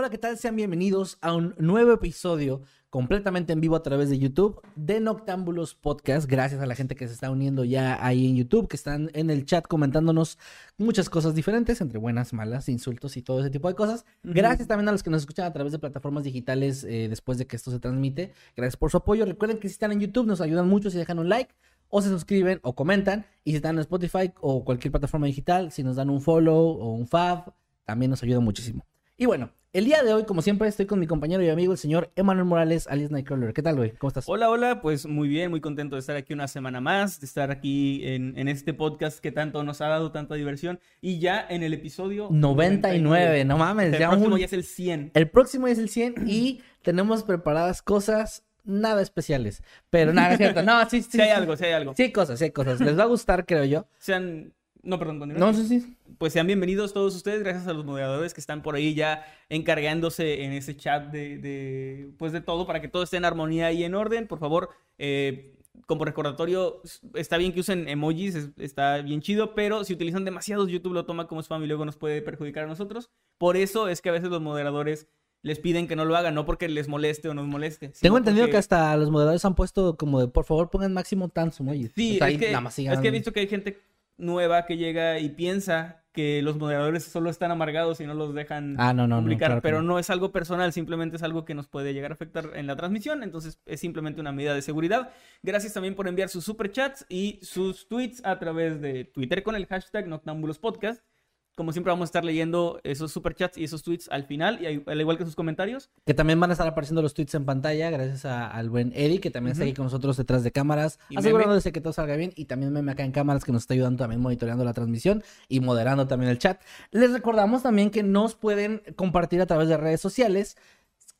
Hola, ¿qué tal? Sean bienvenidos a un nuevo episodio completamente en vivo a través de YouTube de Noctámbulos Podcast. Gracias a la gente que se está uniendo ya ahí en YouTube, que están en el chat comentándonos muchas cosas diferentes, entre buenas, malas, insultos y todo ese tipo de cosas. Gracias también a los que nos escuchan a través de plataformas digitales eh, después de que esto se transmite. Gracias por su apoyo. Recuerden que si están en YouTube nos ayudan mucho si dejan un like o se suscriben o comentan. Y si están en Spotify o cualquier plataforma digital, si nos dan un follow o un fab, también nos ayuda muchísimo. Y bueno, el día de hoy, como siempre, estoy con mi compañero y amigo, el señor Emanuel Morales, alias Nightcrawler. ¿Qué tal, güey? ¿Cómo estás? Hola, hola, pues muy bien, muy contento de estar aquí una semana más, de estar aquí en, en este podcast que tanto nos ha dado tanta diversión. Y ya en el episodio 99, no mames, El ya próximo un- ya es el 100. El próximo es el 100 y tenemos preparadas cosas nada especiales. Pero nada, es cierto. No, sí, sí. Si hay sí. algo, si hay algo. Sí, hay cosas, sí, hay cosas. Les va a gustar, creo yo. Sean. No, perdón, continúa. No, sí, sí. Pues sean bienvenidos todos ustedes, gracias a los moderadores que están por ahí ya encargándose en ese chat de, de, pues de todo para que todo esté en armonía y en orden. Por favor, eh, como recordatorio, está bien que usen emojis, es- está bien chido, pero si utilizan demasiados, YouTube lo toma como spam y luego nos puede perjudicar a nosotros. Por eso es que a veces los moderadores les piden que no lo hagan, no porque les moleste o nos moleste. Tengo entendido porque- que hasta los moderadores han puesto como de, por favor, pongan máximo tan emojis. Sí, O sea, es, que, es que he visto que hay gente nueva que llega y piensa que los moderadores solo están amargados y no los dejan Ah, no, no, no, publicar, claro pero no. no. es algo personal, simplemente es algo que nos puede llegar a afectar en la transmisión, entonces es simplemente una medida de seguridad. Gracias también por enviar sus superchats y sus tweets a través de Twitter con el hashtag Noctambulos Podcast. Como siempre vamos a estar leyendo esos superchats y esos tweets al final, y al al igual que sus comentarios. Que también van a estar apareciendo los tweets en pantalla, gracias a- al buen Eddie, que también está aquí con nosotros detrás de cámaras, Y asegurándose que todo salga bien. Y también Meme acá en cámaras, que nos está ayudando también monitoreando la transmisión y moderando también el chat. Les recordamos también que nos pueden compartir a través de redes sociales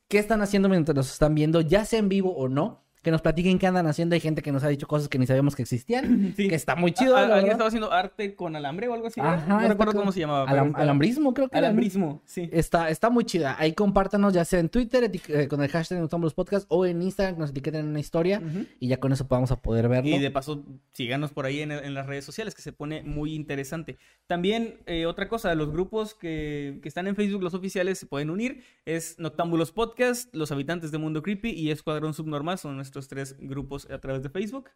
qué están haciendo mientras nos están viendo, ya sea en vivo o no. Que nos platiquen qué andan haciendo. Hay gente que nos ha dicho cosas que ni sabíamos que existían. Sí. Que está muy chido. Alguien estaba haciendo arte con alambre o algo así. no recuerdo cómo se llamaba. pero Alam- está- alambrismo, creo que. Alambrismo, sí. Está, está muy chida. Ahí compártanos, ya sea en Twitter eh, con el hashtag Noctámbulos Podcast o en Instagram, que nos etiqueten en una historia y ya con eso podamos a poder verlo. Y de paso, síganos por ahí en, en las redes sociales, que se pone muy interesante. También, eh, otra cosa, los grupos que, que están en Facebook, los oficiales, se pueden unir. Es Noctámbulos Podcast, Los Habitantes de Mundo Creepy y Escuadrón Subnormal. Son nuestros tres grupos a través de Facebook.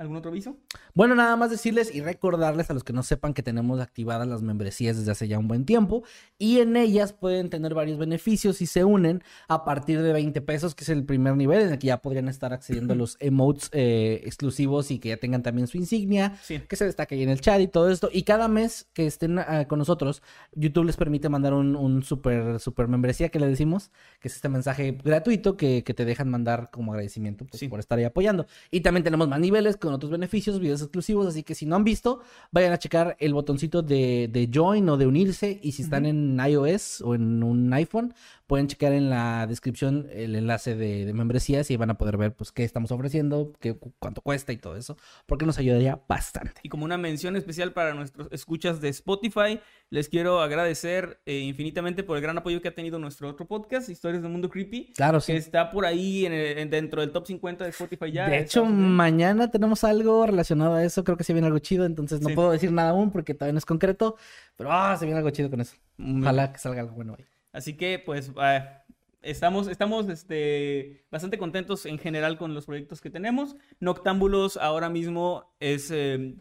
¿Algún otro aviso? Bueno, nada más decirles y recordarles a los que no sepan que tenemos activadas las membresías desde hace ya un buen tiempo y en ellas pueden tener varios beneficios si se unen a partir de 20 pesos, que es el primer nivel en el que ya podrían estar accediendo a los emotes eh, exclusivos y que ya tengan también su insignia, Sí. que se destaque ahí en el chat y todo esto. Y cada mes que estén ah, con nosotros, YouTube les permite mandar un, un super, super membresía que le decimos, que es este mensaje gratuito que, que te dejan mandar como agradecimiento pues, Sí. por estar ahí apoyando. Y también tenemos más niveles con otros beneficios, videos exclusivos, así que si no han visto, vayan a checar el botoncito de, de join o de unirse y si están en iOS o en un iPhone, pueden checar en la descripción el enlace de, de membresías y van a poder ver pues qué estamos ofreciendo, qué, cu- cuánto cuesta y todo eso, porque nos ayudaría bastante. Y como una mención especial para nuestros escuchas de Spotify, les quiero agradecer eh, infinitamente por el gran apoyo que ha tenido nuestro otro podcast, Historias del Mundo Creepy. Claro, sí. Que está por ahí en el- en- dentro del top 50 de Spotify ya. de hecho, mañana tenemos algo relacionado a eso. Creo que se viene algo chido. Entonces no Sí. puedo decir nada aún porque todavía no es concreto. Pero ah, se viene algo chido con eso. Ojalá que salga algo bueno ahí. Así que, pues, ah, estamos, estamos este, bastante contentos en general con los proyectos que tenemos. Noctámbulos ahora mismo es eh,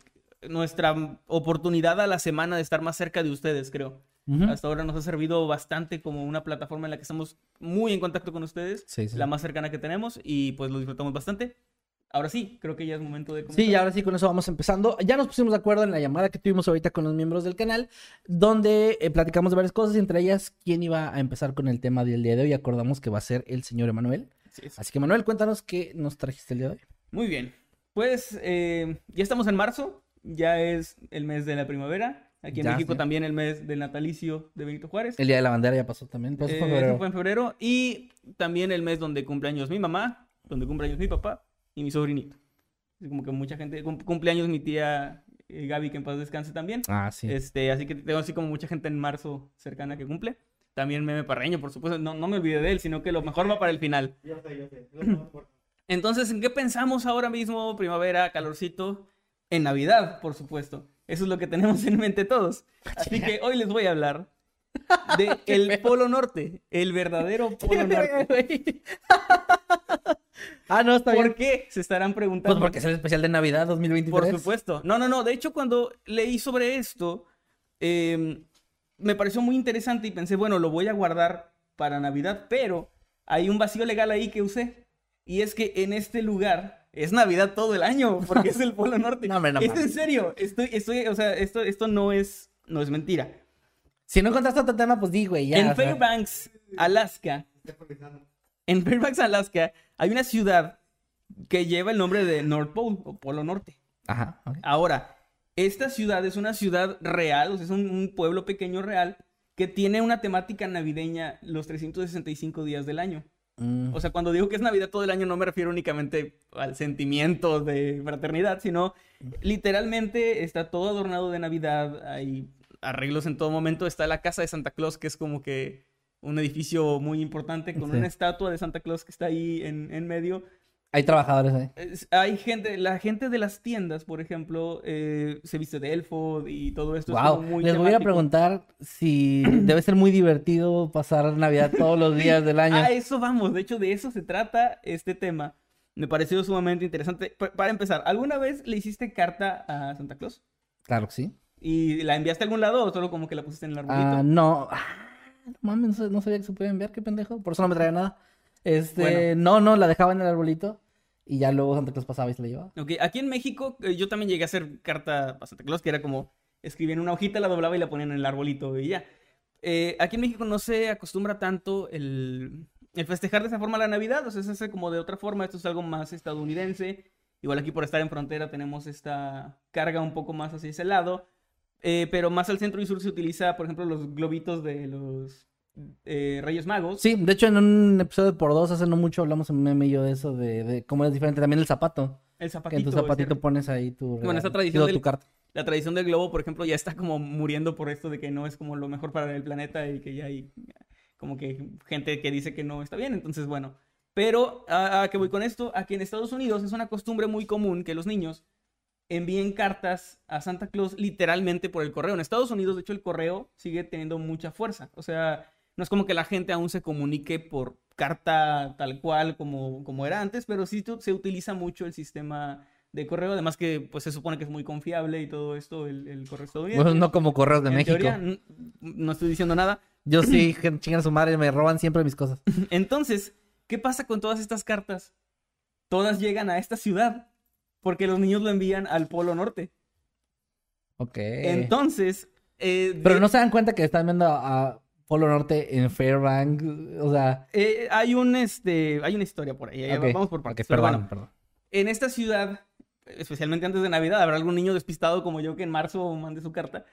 nuestra oportunidad a la semana de estar más cerca de ustedes, creo. Hasta ahora nos ha servido bastante como una plataforma en la que estamos muy en contacto con ustedes, Sí, sí. la más cercana que tenemos y pues lo disfrutamos bastante. Ahora sí, creo que ya es momento de Sí, comenzar. y ahora sí, con eso vamos empezando. Ya nos pusimos de acuerdo en la llamada que tuvimos ahorita con los miembros del canal, donde eh, platicamos de varias cosas, entre ellas quién iba a empezar con el tema del día de hoy. Acordamos que va a ser el señor Emanuel. Es. Así que, Manuel, cuéntanos qué nos trajiste el día de hoy. Muy bien. Pues eh, ya estamos en marzo, ya es el mes de la primavera. Aquí en Ya, México sí. también el mes del natalicio de Benito Juárez. El día de la bandera ya pasó también. Pasó Eh, eso fue en febrero. Y también el mes donde cumpleaños mi mamá, donde cumpleaños mi papá y mi sobrinito. Es como que mucha gente, cum- cumpleaños mi tía eh, Gaby, que en paz descanse también. Ah, sí. Este, así que tengo así como mucha gente en marzo cercana que cumple. También Meme Parreño, por supuesto. No, no me olvidé de él, sino que lo mejor va para el final. Entonces, ¿en qué pensamos ahora mismo? Primavera, calorcito. En Navidad, por supuesto. Eso es lo que tenemos en mente todos. Así que hoy les voy a hablar de el Polo Norte, el verdadero Polo Norte. ah, no, está ¿Por bien. qué? Se estarán preguntando. Pues porque es el especial de Navidad 2023. Por supuesto. No, no, no. De hecho, cuando leí sobre esto, eh, me pareció muy interesante y pensé, bueno, lo voy a guardar para Navidad, pero hay un vacío legal ahí que usé. Y es que en este lugar es Navidad todo el año, porque es el Polo Norte. No, hombre, no es en serio. Estoy, estoy, o sea, esto, esto no es, no es mentira. Si no encontraste otro tema, pues di, güey, ya. en. Fairbanks, Alaska, en Fairbanks, Alaska, hay una ciudad que lleva el nombre de North Pole o Polo Norte. Ajá. Ahora, esta ciudad es una ciudad real, o sea, es un, un pueblo pequeño real que tiene una temática navideña los 365 días del año. Mm. O sea, cuando digo que es Navidad todo el año no me refiero únicamente al sentimiento de fraternidad, sino literalmente está todo adornado de Navidad, hay arreglos en todo momento, está la casa de Santa Claus que es como que un edificio muy importante con Sí. una estatua de Santa Claus que está ahí en, en medio. Hay trabajadores ahí. Es- hay gente, la gente de las tiendas, por ejemplo, eh, se viste de elfo y todo esto es Wow. como muy Les voy a preguntar si debe ser muy divertido pasar Navidad todos los días del año. A eso vamos, de hecho de eso se trata este tema. Me pareció sumamente interesante. Pa- para empezar, ¿alguna vez le hiciste carta a Santa Claus? Claro que sí. ¿Y la enviaste a algún lado o solo como que la pusiste en el arbolito? Ah, no. No mames, no sabía que se podía enviar, qué pendejo. Por eso no me traía nada. Este, Bueno. no, no, la dejaba en el arbolito y ya luego Santa Claus pasaba y se la llevaba. Ok, aquí en México eh, yo también llegué a hacer carta a Santa Claus, que era como escribían una hojita, la doblaba y la ponían en el arbolito y ya. Eh, aquí en México no se acostumbra tanto el, el festejar de esa forma la Navidad, o sea, se hace como de otra forma, esto es algo más estadounidense. Igual aquí por estar en frontera tenemos esta carga un poco más hacia ese lado, eh, pero más al centro y sur se utiliza, por ejemplo, los globitos de los eh, Reyes Magos. Sí, de hecho en un episodio de por dos hace no mucho hablamos en meme y yo de eso, de, de cómo es diferente también el zapato. El Que zapatito. en tu zapatito pones ahí tu... Bueno, esta regalo, tradición del- tu carta. la tradición del globo, por ejemplo, ya está como muriendo por esto de que no es como lo mejor para el planeta y que ya hay como que gente que dice que no está bien. Entonces, bueno. Pero, ¿a, a qué voy con esto? Aquí en Estados Unidos es una costumbre muy común que los niños envíen cartas a Santa Claus literalmente por el correo. En Estados Unidos, de hecho, el correo sigue teniendo mucha fuerza. O sea, no es como que la gente aún se comunique por carta tal cual como, como era antes, pero sí se utiliza mucho el sistema de correo. Además que pues se supone que es muy confiable y todo esto, el, el correo estadounidense. Bueno, no como correos de En México. teoría, no estoy diciendo nada. Yo sí, chingan a su madre, me roban siempre mis cosas. Entonces, ¿qué pasa con todas estas cartas? Todas llegan a esta ciudad porque los niños lo envían al Polo Norte. Ok. Entonces, eh, Pero de- no se dan cuenta que están viendo a, Polo Norte en Fairbank. O sea. eh, hay un este, hay una historia por ahí. eh, ok, Vamos por partes. Pero perdón, bueno, perdón. en esta ciudad, especialmente antes de Navidad, habrá algún niño despistado como yo que en marzo mande su carta.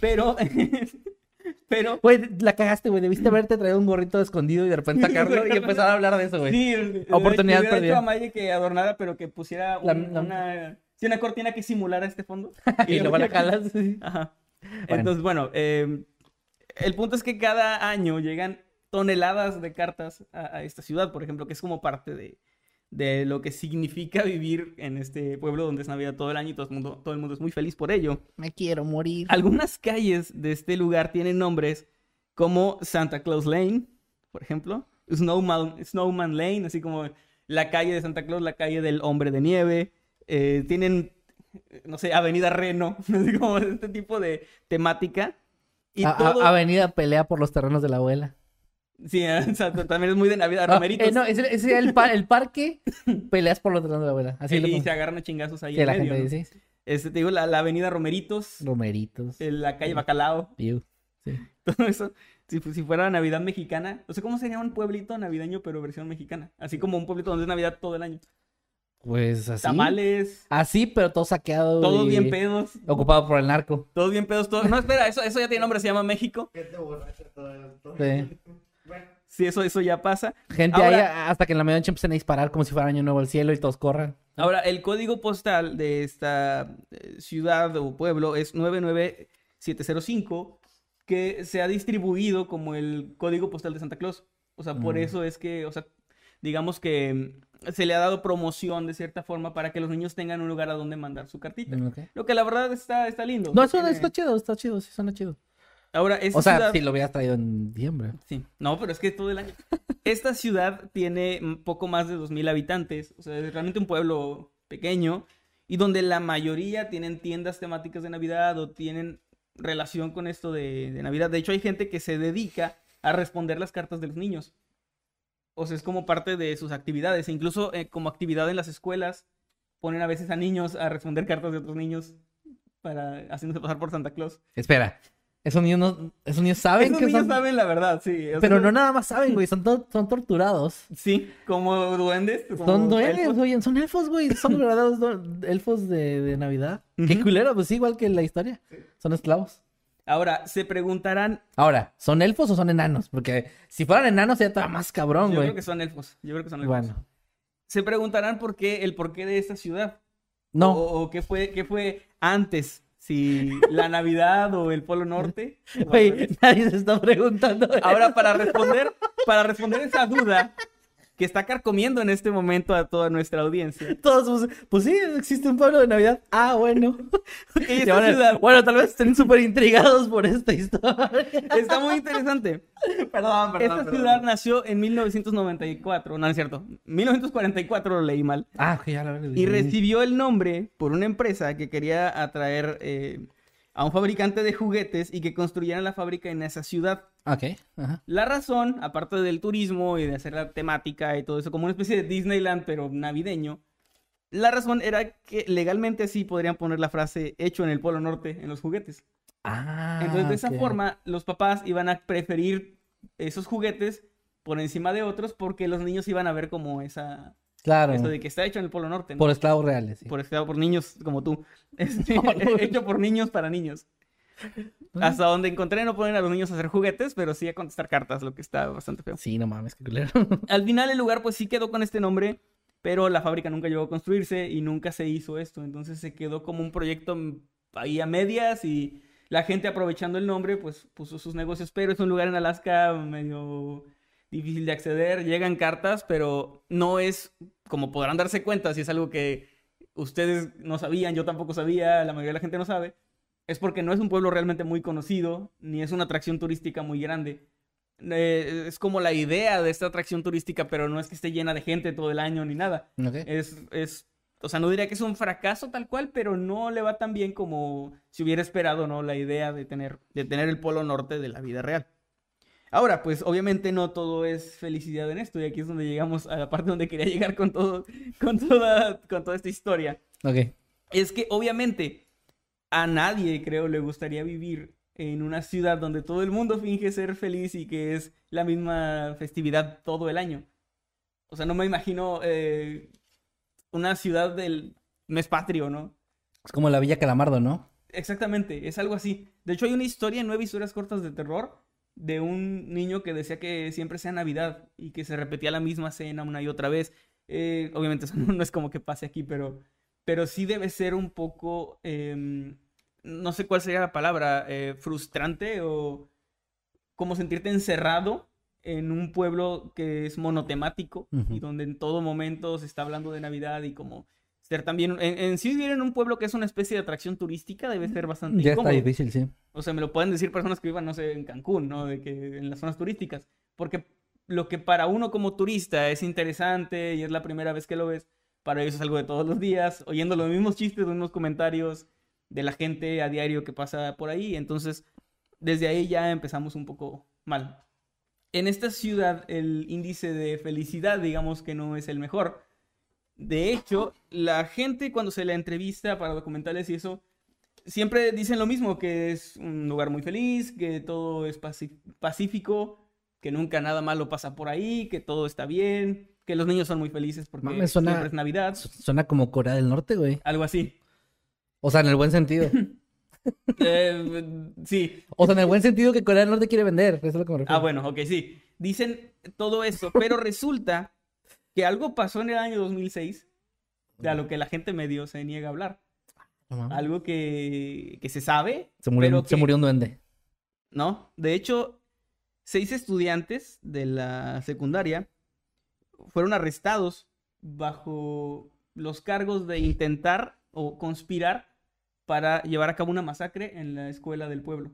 Pero, pero, Güey, la cagaste, güey. Debiste haberte traído un gorrito escondido y de repente sacarlo y empezar a hablar de eso, güey. sí, Oportunidad perdida. a Maye que adornara, pero que pusiera un- La- la- una, sí, una cortina que simulara este fondo. y luego la jalas. sí. Ajá. Entonces, bueno, eh, el punto es que cada año llegan toneladas de cartas a, a esta ciudad, por ejemplo, que es como parte de, de lo que significa vivir en este pueblo donde es Navidad todo el año y todo el mundo, todo el mundo es muy feliz por ello. Me quiero morir. Algunas calles de este lugar tienen nombres como Santa Claus Lane, por ejemplo, Snowman, Snowman Lane, así como la calle de Santa Claus, la calle del Hombre de Nieve. eh, tienen, no sé, Avenida Reno, así como este tipo de temática. Y A- a- todo... Avenida pelea por los terrenos de la abuela. Sí, también es muy de Navidad, Ah, romeritos. eh, no, ese, ese el, pa- el parque, peleas por los de la abuela. Así y, lo y se agarran a chingazos ahí Sí, en la medio, gente ¿no? dice. sí. Este, te digo, la, la avenida Romeritos, Romeritos. eh, la calle Bacalao. Sí. todo eso. Si, si fuera Navidad mexicana, o sea, ¿cómo sería un pueblito navideño pero versión mexicana? Así como un pueblito donde es Navidad todo el año. Pues así. Tamales, Así, pero todo saqueado. todos y bien pedos, Ocupado por el narco. todos bien pedos, todos... No, espera, eso, eso ya tiene nombre, se llama México. Sí. Sí, eso, eso ya pasa. Gente Ahora- ahí hasta que en la medianoche empiezan a disparar como si fuera año nuevo al cielo y todos corran. Ahora, el código postal de esta eh, ciudad o pueblo es 99705, que se ha distribuido como el código postal de Santa Claus. O sea, por Mm. eso es que, o sea, digamos que mm, se le ha dado promoción de cierta forma para que los niños tengan un lugar a donde mandar su cartita. Ok. Lo que la verdad está, está lindo. No, eso tiene- está chido, está chido, sí suena chido. Ahora, esta O sea, ciudad... si lo hubieras traído en diciembre. Sí, no, pero es que todo el año. Esta ciudad tiene poco más de 2.000 habitantes, o sea, es realmente un pueblo pequeño y donde la mayoría tienen tiendas temáticas de Navidad o tienen relación con esto de, de Navidad. De hecho, hay gente que se dedica a responder las cartas de los niños. O sea, es como parte de sus actividades. E incluso eh, como actividad en las escuelas, ponen a veces a niños a responder cartas de otros niños para haciéndose pasar por Santa Claus. Espera, esos niños, no, esos niños saben Esos que niños son... saben la verdad, sí. Pero no nada más saben, güey, son, to- son torturados. Sí, como duendes. como Son duendes, oye, son elfos, güey. Son verdaderos elfos de, de Navidad. Qué culero, pues sí, igual que en la historia. Son esclavos. Ahora, se preguntarán. Ahora, ¿son elfos o son enanos? Porque si fueran enanos sería todavía más cabrón, Yo güey. creo que son elfos. Yo creo que son elfos. Bueno, Se preguntarán por qué, el porqué de esta ciudad. no. O, o qué fue, qué fue antes. Si la Navidad o el Polo Norte. Güey, nadie se está preguntando. Ahora, para responder, para responder esa duda que está carcomiendo en este momento a toda nuestra audiencia. Todos, pues, pues sí, existe un pueblo de Navidad. Ah, bueno. Ok, Y esta van a- ciudad Bueno, tal vez estén súper intrigados por esta historia. está muy interesante. perdón, Esta ciudad nació en 1994. No, es cierto. 1944 lo leí mal. Ah, que ya la verdad. Y recibió el nombre por una empresa que quería atraer eh, a un fabricante de juguetes y que construyeran la fábrica en esa ciudad. Ok, ajá. La razón, aparte del turismo y de hacer la temática y todo eso, como una especie de Disneyland, pero navideño, la razón era que legalmente así podrían poner la frase hecho en el Polo Norte en los juguetes. Ah, Entonces, de esa forma, los papás iban a preferir esos juguetes por encima de otros porque los niños iban a ver como esa... Claro. Eso de que está hecho en el Polo Norte. ¿no? Por esclavos reales, sí. por esclavo por niños como tú. Este, No, no. hecho por niños para niños. Hasta donde encontré no ponen a los niños a hacer juguetes, pero sí a contestar cartas, lo que está bastante feo. Sí, no mames, qué culero. Al final el lugar pues sí quedó con este nombre, pero la fábrica nunca llegó a construirse y nunca se hizo esto. Entonces se quedó como un proyecto ahí a medias y la gente aprovechando el nombre pues puso sus negocios, pero es un lugar en Alaska medio difícil de acceder. Llegan cartas, pero no es, como podrán darse cuenta, si es algo que ustedes no sabían, yo tampoco sabía, la mayoría de la gente no sabe, es porque no es un pueblo realmente muy conocido, ni es una atracción turística muy grande. Eh, es como la idea de esta atracción turística, pero no es que esté llena de gente todo el año ni nada. Es, es, o sea, no diría que es un fracaso tal cual, pero no le va tan bien como si hubiera esperado, ¿no? La idea de tener, de tener el polo norte de la vida real. Ahora, pues obviamente no todo es felicidad en esto, y aquí es donde llegamos a la parte donde quería llegar con todo, con toda, con toda esta historia. Ok. Es que obviamente a nadie, creo, le gustaría vivir en una ciudad donde todo el mundo finge ser feliz y que es la misma festividad todo el año. O sea, no me imagino eh, una ciudad del mes patrio, ¿no? Es como la Villa Calamardo, ¿no? Exactamente, es algo así. De hecho, hay una historia, nueve historias cortas de terror, de un niño que decía que siempre sea Navidad y que se repetía la misma cena una y otra vez. Eh, obviamente eso no es como que pase aquí, pero, pero sí debe ser un poco, em, no sé cuál sería la palabra, eh, frustrante o como sentirte encerrado en un pueblo que es monotemático y donde en todo momento se está hablando de Navidad y como ser también, en, en sí vivir en un pueblo que es una especie de atracción turística debe ser bastante Ya está difícil, sí. O sea, me lo pueden decir personas que vivan, no sé, en Cancún, ¿no? De que en las zonas turísticas. Porque lo que para uno como turista es interesante y es la primera vez que lo ves, para ellos es algo de todos los días, oyendo los mismos chistes, los mismos comentarios de la gente a diario que pasa por ahí. Entonces, desde ahí ya empezamos un poco mal. En esta ciudad el índice de felicidad, digamos que no es el mejor. De hecho, la gente cuando se la entrevista para documentales y eso, siempre dicen lo mismo, que es un lugar muy feliz, que todo es pacífico, que nunca nada malo pasa por ahí, que todo está bien, que los niños son muy felices porque Mames, suena- siempre es Navidad, Su- Suena como Corea del Norte, güey. algo así. O sea, en el buen sentido. Eh, sí, O sea, en el buen sentido que Corea del Norte quiere vender. Eso es lo que me refiero. Ah, bueno, ok, sí. Dicen todo eso, pero resulta que algo pasó en el año 2006 de a lo que la gente medio se niega a hablar. Algo que, que se sabe, Se murió, pero se murió un duende. ¿no? De hecho, seis estudiantes de la secundaria fueron arrestados bajo los cargos de intentar o conspirar para llevar a cabo una masacre en la escuela del pueblo.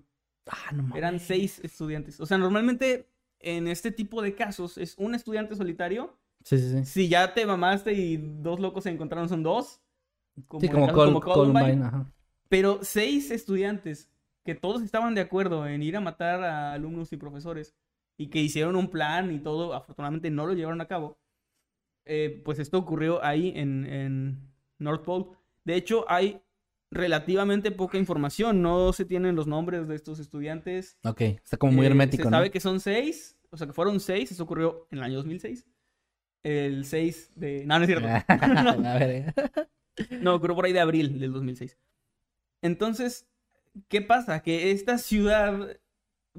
Ah, no mames. Eran seis estudiantes. O sea, normalmente en este tipo de casos es un estudiante solitario. Sí, sí, sí. Si ya te mamaste y dos locos se encontraron, son dos. Como sí, como, casos Col- como Columbine. Columbine. Ajá. Pero seis estudiantes que todos estaban de acuerdo en ir a matar a alumnos y profesores y que hicieron un plan y todo, afortunadamente no lo llevaron a cabo. eh, pues esto ocurrió ahí en, en North Pole. De hecho, hay relativamente poca información. No se tienen los nombres de estos estudiantes. Ok, está como muy Eh, hermético, Se ¿no? sabe que son seis, o sea que fueron seis, eso ocurrió en el año 2006. El 6 de... No, no es cierto. Eh. No, ocurrió por ahí de abril del 2006. Entonces, ¿qué pasa? Que esta ciudad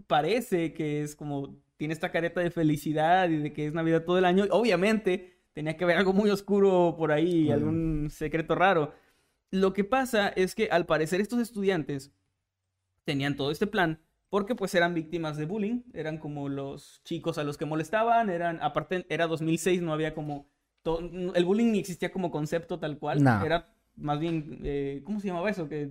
parece que es como... Tiene esta careta de felicidad y de que es Navidad todo el año. Obviamente, tenía que haber algo muy oscuro por ahí, algún secreto raro. Lo que pasa es que al parecer estos estudiantes tenían todo este plan porque pues eran víctimas de bullying, eran como los chicos a los que molestaban, eran, aparte era 2006, no había como, to- el bullying ni existía como concepto tal cual, No. era más bien, eh, ¿cómo se llamaba eso? Que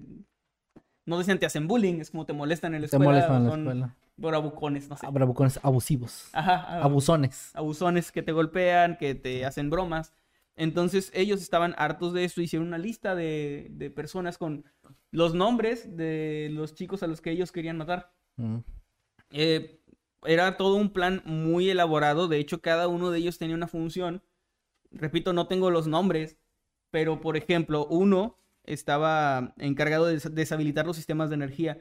no decían te hacen bullying, es como te molestan en la Te escuela, molestan en la escuela. bravucones, no sé. Ah, bravucones abusivos. Ajá, ajá Abusones. abusones que te golpean, que te hacen bromas. Entonces ellos estaban hartos de eso, hicieron una lista de, de personas con los nombres de los chicos a los que ellos querían matar. Mm. Eh, era todo un plan muy elaborado, de hecho cada uno de ellos tenía una función. Repito, no tengo los nombres, pero por ejemplo, uno estaba encargado de des- deshabilitar los sistemas de energía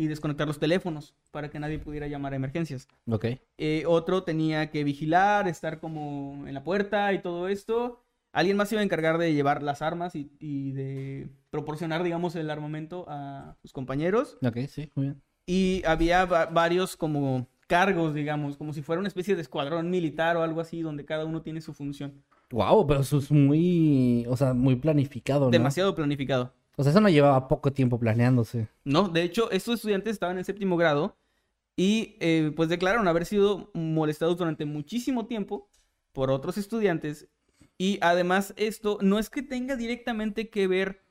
y desconectar los teléfonos para que nadie pudiera llamar a emergencias. Ok. Eh, otro tenía que vigilar, estar como en la puerta y todo esto. Alguien más se iba a encargar de llevar las armas y, y de proporcionar, digamos, el armamento a sus compañeros. Ok, sí, muy bien. Y había va- varios como cargos, digamos, como si fuera una especie de escuadrón militar o algo así, donde cada uno tiene su función. Wow, pero eso es muy, o sea, muy planificado, ¿no? Demasiado planificado. O sea, eso no llevaba poco tiempo planeándose. No, de hecho, estos estudiantes estaban en séptimo grado y eh, pues declararon haber sido molestados durante muchísimo tiempo por otros estudiantes y además esto no es que tenga directamente que ver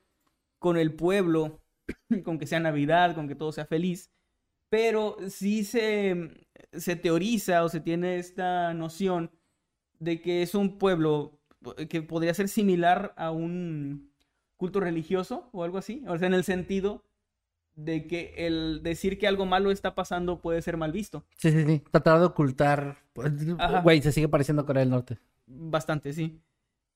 con el pueblo, con que sea Navidad, con que todo sea feliz, pero sí se, se teoriza o se tiene esta noción de que es un pueblo que podría ser similar a un culto religioso o algo así, o sea, en el sentido de que el decir que algo malo está pasando puede ser mal visto. Sí, sí, sí. Tratar de ocultar. pues. Güey, se sigue pareciendo a Corea del Norte. Bastante, sí.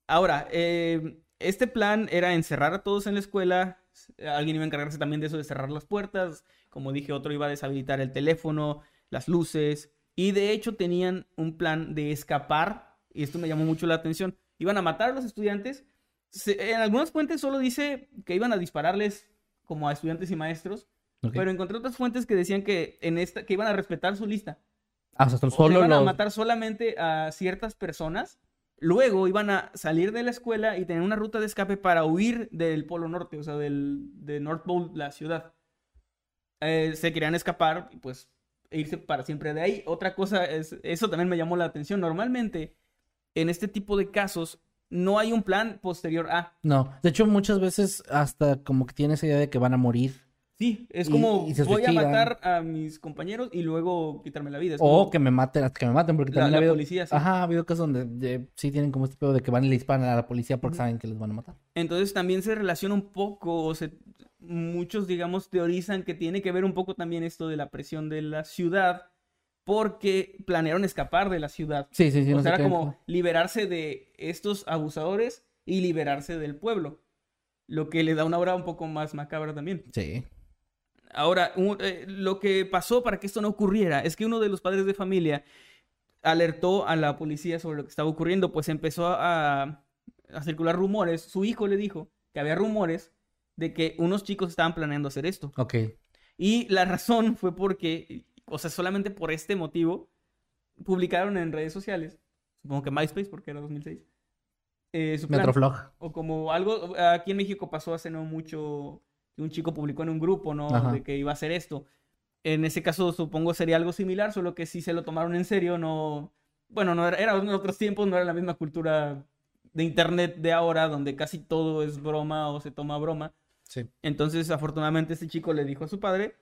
Ahora, eh, este plan era encerrar a todos en la escuela. Alguien iba a encargarse también de eso, de cerrar las puertas. Como dije, otro iba a deshabilitar el teléfono, las luces. Y de hecho tenían un plan de escapar. Y esto me llamó mucho la atención. Iban a matar a los estudiantes. Se- en algunas fuentes solo dice que iban a dispararles como a estudiantes y maestros. Pero encontré otras fuentes que decían que, en esta, que iban a respetar su lista. Ah, o sea, O sea, solo iban a matar solamente a ciertas personas. Luego iban a salir de la escuela y tener una ruta de escape para huir del Polo Norte, o sea, del, de North Pole, la ciudad. Eh, se querían escapar y pues irse para siempre de ahí. Otra cosa es, eso también me llamó la atención. Normalmente, en este tipo de casos, no hay un plan posterior a. No, de hecho muchas veces hasta como que tiene esa idea de que van a morir. Sí, es como y voy a matar a mis compañeros y luego quitarme la vida. Es O como- que me maten, que me maten, porque La- también la ha habido... policía, sí. Ajá, ha habido casos donde eh, sí tienen como este pedo de que van y le disparan a la policía porque saben que les van a matar. Entonces también se relaciona un poco, o se muchos, digamos, teorizan que tiene que ver un poco también esto de la presión de la ciudad, porque planearon escapar de la ciudad. Sí, sí, sí. o no sea, era como liberarse de estos abusadores y liberarse del pueblo. Lo que le da una obra un poco más macabra también. Sí. Ahora, un- eh, lo que pasó para que esto no ocurriera es que uno de los padres de familia alertó a la policía sobre lo que estaba ocurriendo, pues empezó a, a circular rumores. Su hijo le dijo que había rumores de que unos chicos estaban planeando hacer esto. Ok. Y la razón fue porque, o sea, solamente por este motivo, publicaron en redes sociales, supongo que MySpace, porque era 2006, eh, su plan. Metroflog. O como algo, aquí en México pasó hace no mucho que un chico publicó en un grupo, ¿no? Ajá. De que iba a hacer esto. En ese caso supongo sería algo similar, solo que sí se lo tomaron en serio, no... Bueno, no era, era en otros tiempos, no era la misma cultura de internet de ahora, donde casi todo es broma o se toma broma. Sí. Entonces, afortunadamente, este chico le dijo a su padre,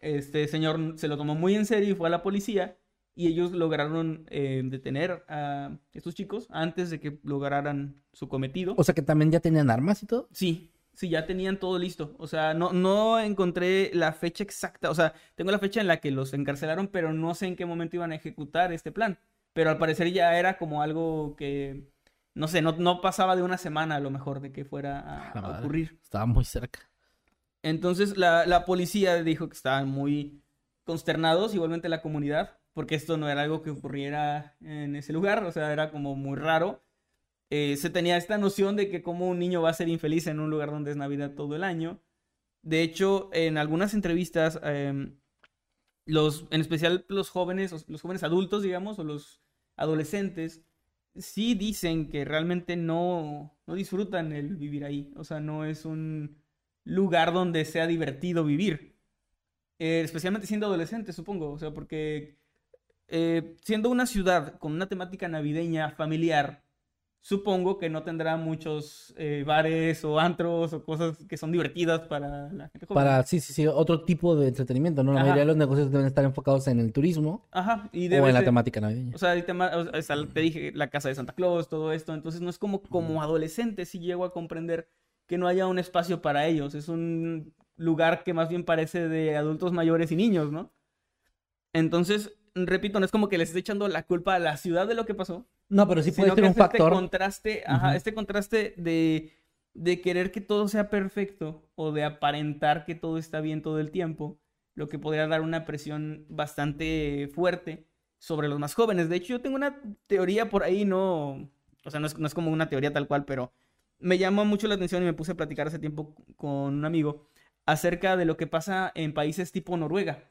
este señor se lo tomó muy en serio y fue a la policía y ellos lograron eh, detener a estos chicos antes de que lograran su cometido. O sea que también ya tenían armas y todo. Sí, sí, ya tenían todo listo. O sea, no, no encontré la fecha exacta. O sea, tengo la fecha en la que los encarcelaron, pero no sé en qué momento iban a ejecutar este plan. Pero al parecer ya era como algo que, no sé, no, no pasaba de una semana a lo mejor de que fuera a- La a madre. ocurrir. Estaba muy cerca. Entonces la, policía dijo que estaban muy consternados, igualmente la comunidad, porque esto no era algo que ocurriera en ese lugar, o sea, era como muy raro. Eh, se tenía esta noción de que como un niño va a ser infeliz en un lugar donde es Navidad todo el año. De hecho, en algunas entrevistas, em, los, en especial los jóvenes, los jóvenes adultos, digamos, o los adolescentes, sí dicen que realmente no, no disfrutan el vivir ahí. O sea, no es un lugar donde sea divertido vivir. Eh, especialmente siendo adolescente, supongo. O sea, porque eh, siendo una ciudad con una temática navideña familiar, supongo que no tendrá muchos eh, bares o antros o cosas que son divertidas para la gente joven. Para, sí, sí, sí, otro tipo de entretenimiento, ¿no? La Ajá. mayoría de los negocios deben estar enfocados en el turismo Ajá, y o en la temática navideña. O sea, el tema, o sea, te dije la casa de Santa Claus, todo esto. Entonces no es como, como adolescente si llego a comprender que no haya un espacio para ellos. Es un lugar que más bien parece de adultos mayores y niños, ¿no? Entonces, repito, no es como que les esté echando la culpa a la ciudad de lo que pasó. No, pero sí puede ser un es este factor. contraste, ajá, este contraste de, de querer que todo sea perfecto o de aparentar que todo está bien todo el tiempo, lo que podría dar una presión bastante fuerte sobre los más jóvenes. De hecho, yo tengo una teoría por ahí, no, o sea, no es, no es como una teoría tal cual, pero me llamó mucho la atención y me puse a platicar hace tiempo con un amigo acerca de lo que pasa en países tipo Noruega,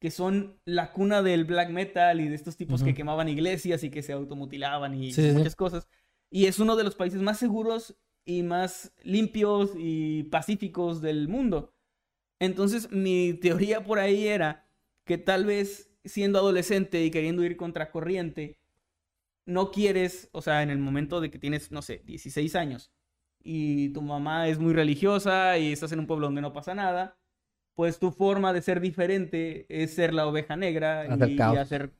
que son la cuna del black metal y de estos tipos que quemaban iglesias y que se automutilaban y Sí, sí, sí. muchas cosas. Y es uno de los países más seguros y más limpios y pacíficos del mundo. Entonces, mi teoría por ahí era que tal vez siendo adolescente y queriendo ir contra corriente, no quieres, o sea, en el momento de que tienes, no sé, 16 años y tu mamá es muy religiosa y estás en un pueblo donde no pasa nada, pues tu forma de ser diferente es ser la oveja negra y, y hacer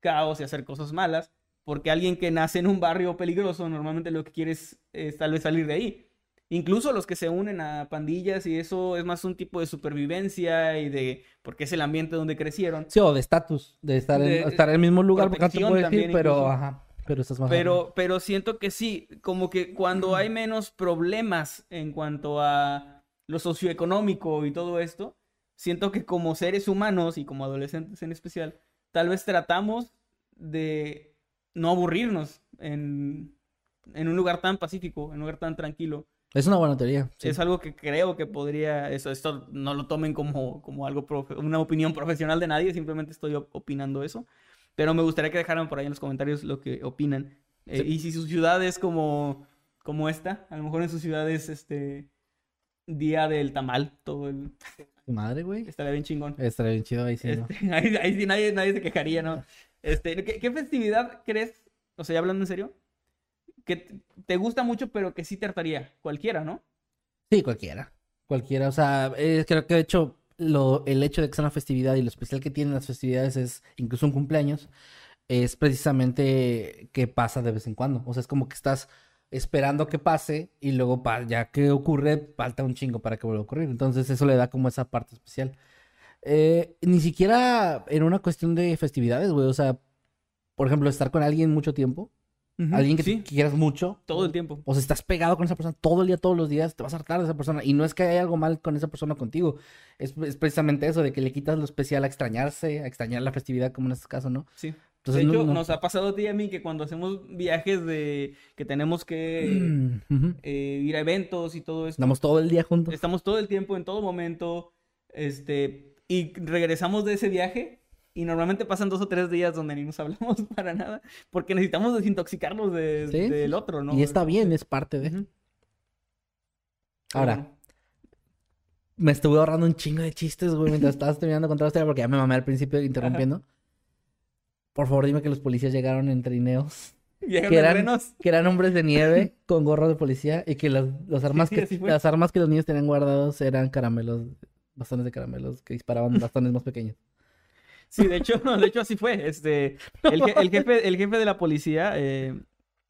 caos y hacer cosas malas, porque alguien que nace en un barrio peligroso normalmente lo que quiere es, es tal vez salir de ahí. Incluso los que se unen a pandillas y eso es más un tipo de supervivencia y de porque es el ambiente donde crecieron. Sí, o de estatus, de estar en, De- estar en el mismo lugar, porque no te decir, también pero incluso. ajá, pero estás más Pero, pero siento que sí, como que cuando hay menos problemas en cuanto a lo socioeconómico y todo esto, siento que como seres humanos y como adolescentes en especial, tal vez tratamos de no aburrirnos en, en un lugar tan pacífico, en un lugar tan tranquilo. Es una buena teoría. sí. Es algo que creo que podría, eso, esto no lo tomen como, como algo, profe- una opinión profesional de nadie, simplemente estoy op- opinando eso. Pero me gustaría que dejaran por ahí en los comentarios lo que opinan. Eh, Sí. y si su ciudad es como, como esta, a lo mejor en su ciudad es este día del tamal, todo el... Madre, güey. Estaría bien chingón. Estaría bien chido ahí sí, ¿no? Este, ahí, ahí sí nadie, nadie se quejaría, ¿no? Este, ¿qué, qué festividad crees, o sea, ya hablando en serio, que te- te gusta mucho pero que sí te hartaría? Cualquiera, ¿no? Sí, cualquiera. Cualquiera. O sea, eh, creo que de hecho lo, el hecho de que sea una festividad y lo especial que tienen las festividades es incluso un cumpleaños, es precisamente que pasa de vez en cuando. O sea, es como que estás esperando que pase y luego ya que ocurre, falta un chingo para que vuelva a ocurrir. Entonces eso le da como esa parte especial. Eh, ni siquiera en una cuestión de festividades, güey. O sea, por ejemplo, estar con alguien mucho tiempo, Ujú, alguien que sí, te quieras mucho. todo el tiempo. O sea, estás pegado con esa persona todo el día, todos los días, te vas a hartar de esa persona. Y no es que haya algo mal con esa persona contigo. Es, es precisamente eso, de que le quitas lo especial a extrañarse, a extrañar la festividad, como en este caso, ¿no? Sí. Entonces, de no- hecho, no- nos ha pasado a ti y a mí que cuando hacemos viajes de que tenemos que Ujú. eh, ir a eventos y todo esto, Estamos todo el día juntos. estamos todo el tiempo, en todo momento, este, y regresamos de ese viaje y normalmente pasan dos o tres días donde ni nos hablamos para nada, porque necesitamos desintoxicarnos de- Sí, del otro, ¿no? Y está bien, es parte de. Ahora, Bueno, me estuve ahorrando un chingo de chistes, güey, mientras estabas terminando de contar la historia, porque ya me mamé al principio interrumpiendo. Por favor, dime que los policías llegaron en trineos. llegaron que eran- renos. Que eran hombres de nieve con gorro de policía y que las, las armas sí, que las armas que los niños tenían guardados eran caramelos, bastones de caramelos que disparaban bastones más pequeños. Sí, de hecho, de hecho así fue. Este, el, je- el jefe, el jefe de la policía, eh,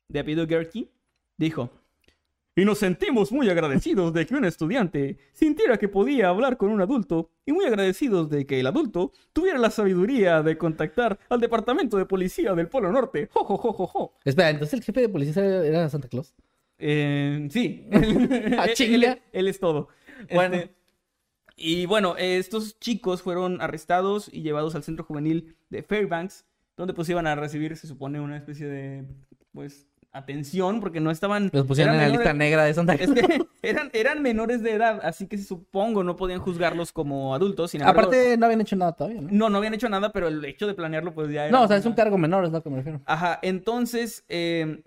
de apellido Gerke, dijo: Y nos sentimos muy agradecidos de que un estudiante sintiera que podía hablar con un adulto, y muy agradecidos de que el adulto tuviera la sabiduría de contactar al departamento de policía del Polo Norte. Jo, jo, jo, jo, jo. Espera, entonces el jefe de policía era, Santa Claus. Eh, sí. Ah, él, chinga. él- él es todo. Bueno. Este, y bueno, eh, estos chicos fueron arrestados y llevados al centro juvenil de Fairbanks, donde pues iban a recibir, se supone, una especie de, pues, atención, porque no estaban... Los pusieron en la lista negra de Santa Es Claus. que eran, eran menores de edad, así que supongo no podían juzgarlos como adultos. Sin embargo, Aparte, no habían hecho nada todavía, ¿no? no, no habían hecho nada, pero el hecho de planearlo, pues ya era... No, o sea, es un cargo menor, es lo que me refiero. Ajá, entonces, eh,